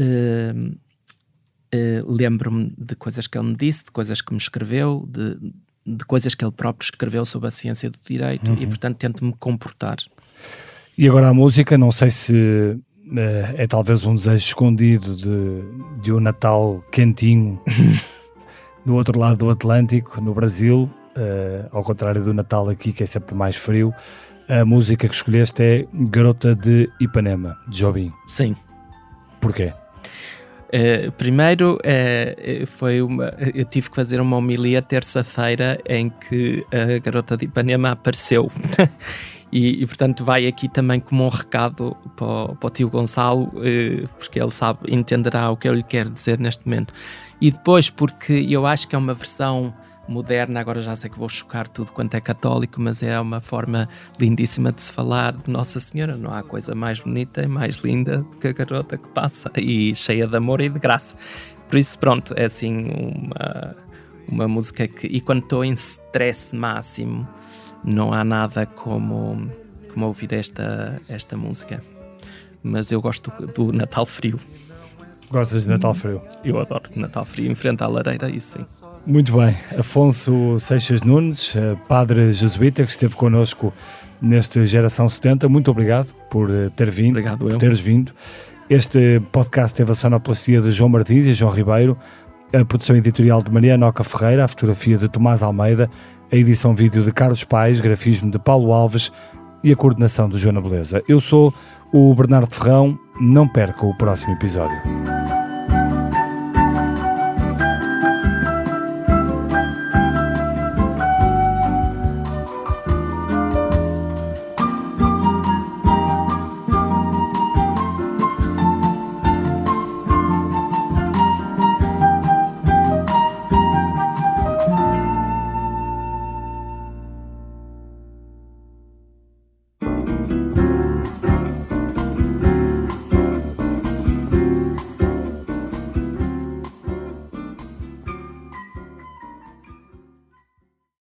S1: uh, uh, lembro-me de coisas que ele me disse, de coisas que me escreveu, de, de coisas que ele próprio escreveu sobre a ciência do direito uhum. e, portanto, tento-me comportar.
S2: E agora a música, não sei se uh, é talvez um desejo escondido de, de um Natal quentinho do outro lado do Atlântico, no Brasil, uh, ao contrário do Natal aqui, que é sempre mais frio, a música que escolheste é Garota de Ipanema, de Jobim.
S1: Sim.
S2: Porquê?
S1: Uh, primeiro, uh, foi uma, eu tive que fazer uma homilia terça-feira em que a garota de Ipanema apareceu. e, e, portanto, vai aqui também como um recado para o, para o tio Gonçalo, uh, porque ele sabe, entenderá o que eu lhe quero dizer neste momento. E depois, porque eu acho que é uma versão moderna, agora já sei que vou chocar tudo quanto é católico, mas é uma forma lindíssima de se falar de Nossa Senhora. Não há coisa mais bonita e mais linda do que a garota que passa e cheia de amor e de graça. Por isso, pronto, é assim uma, uma música que. E quando estou em stress máximo, não há nada como, como ouvir esta, esta música. Mas eu gosto do, do Natal Frio.
S2: Gostas de Natal frio?
S1: Eu adoro Natal frio, em frente à lareira, isso sim.
S2: Muito bem. Afonso Seixas Nunes, eh, padre jesuíta, que esteve connosco neste Geração 70. Muito obrigado por eh, ter vindo.
S1: Obrigado.
S2: Por teres vindo. Este podcast teve a sonoplastia de João Martins e João Ribeiro, a produção editorial de Mariana Oca Ferreira, a fotografia de Tomás Almeida, a edição vídeo de Carlos Pais, grafismo de Paulo Alves e a coordenação de Joana Beleza. Eu sou o Bernardo Ferrão. Não perca o próximo episódio.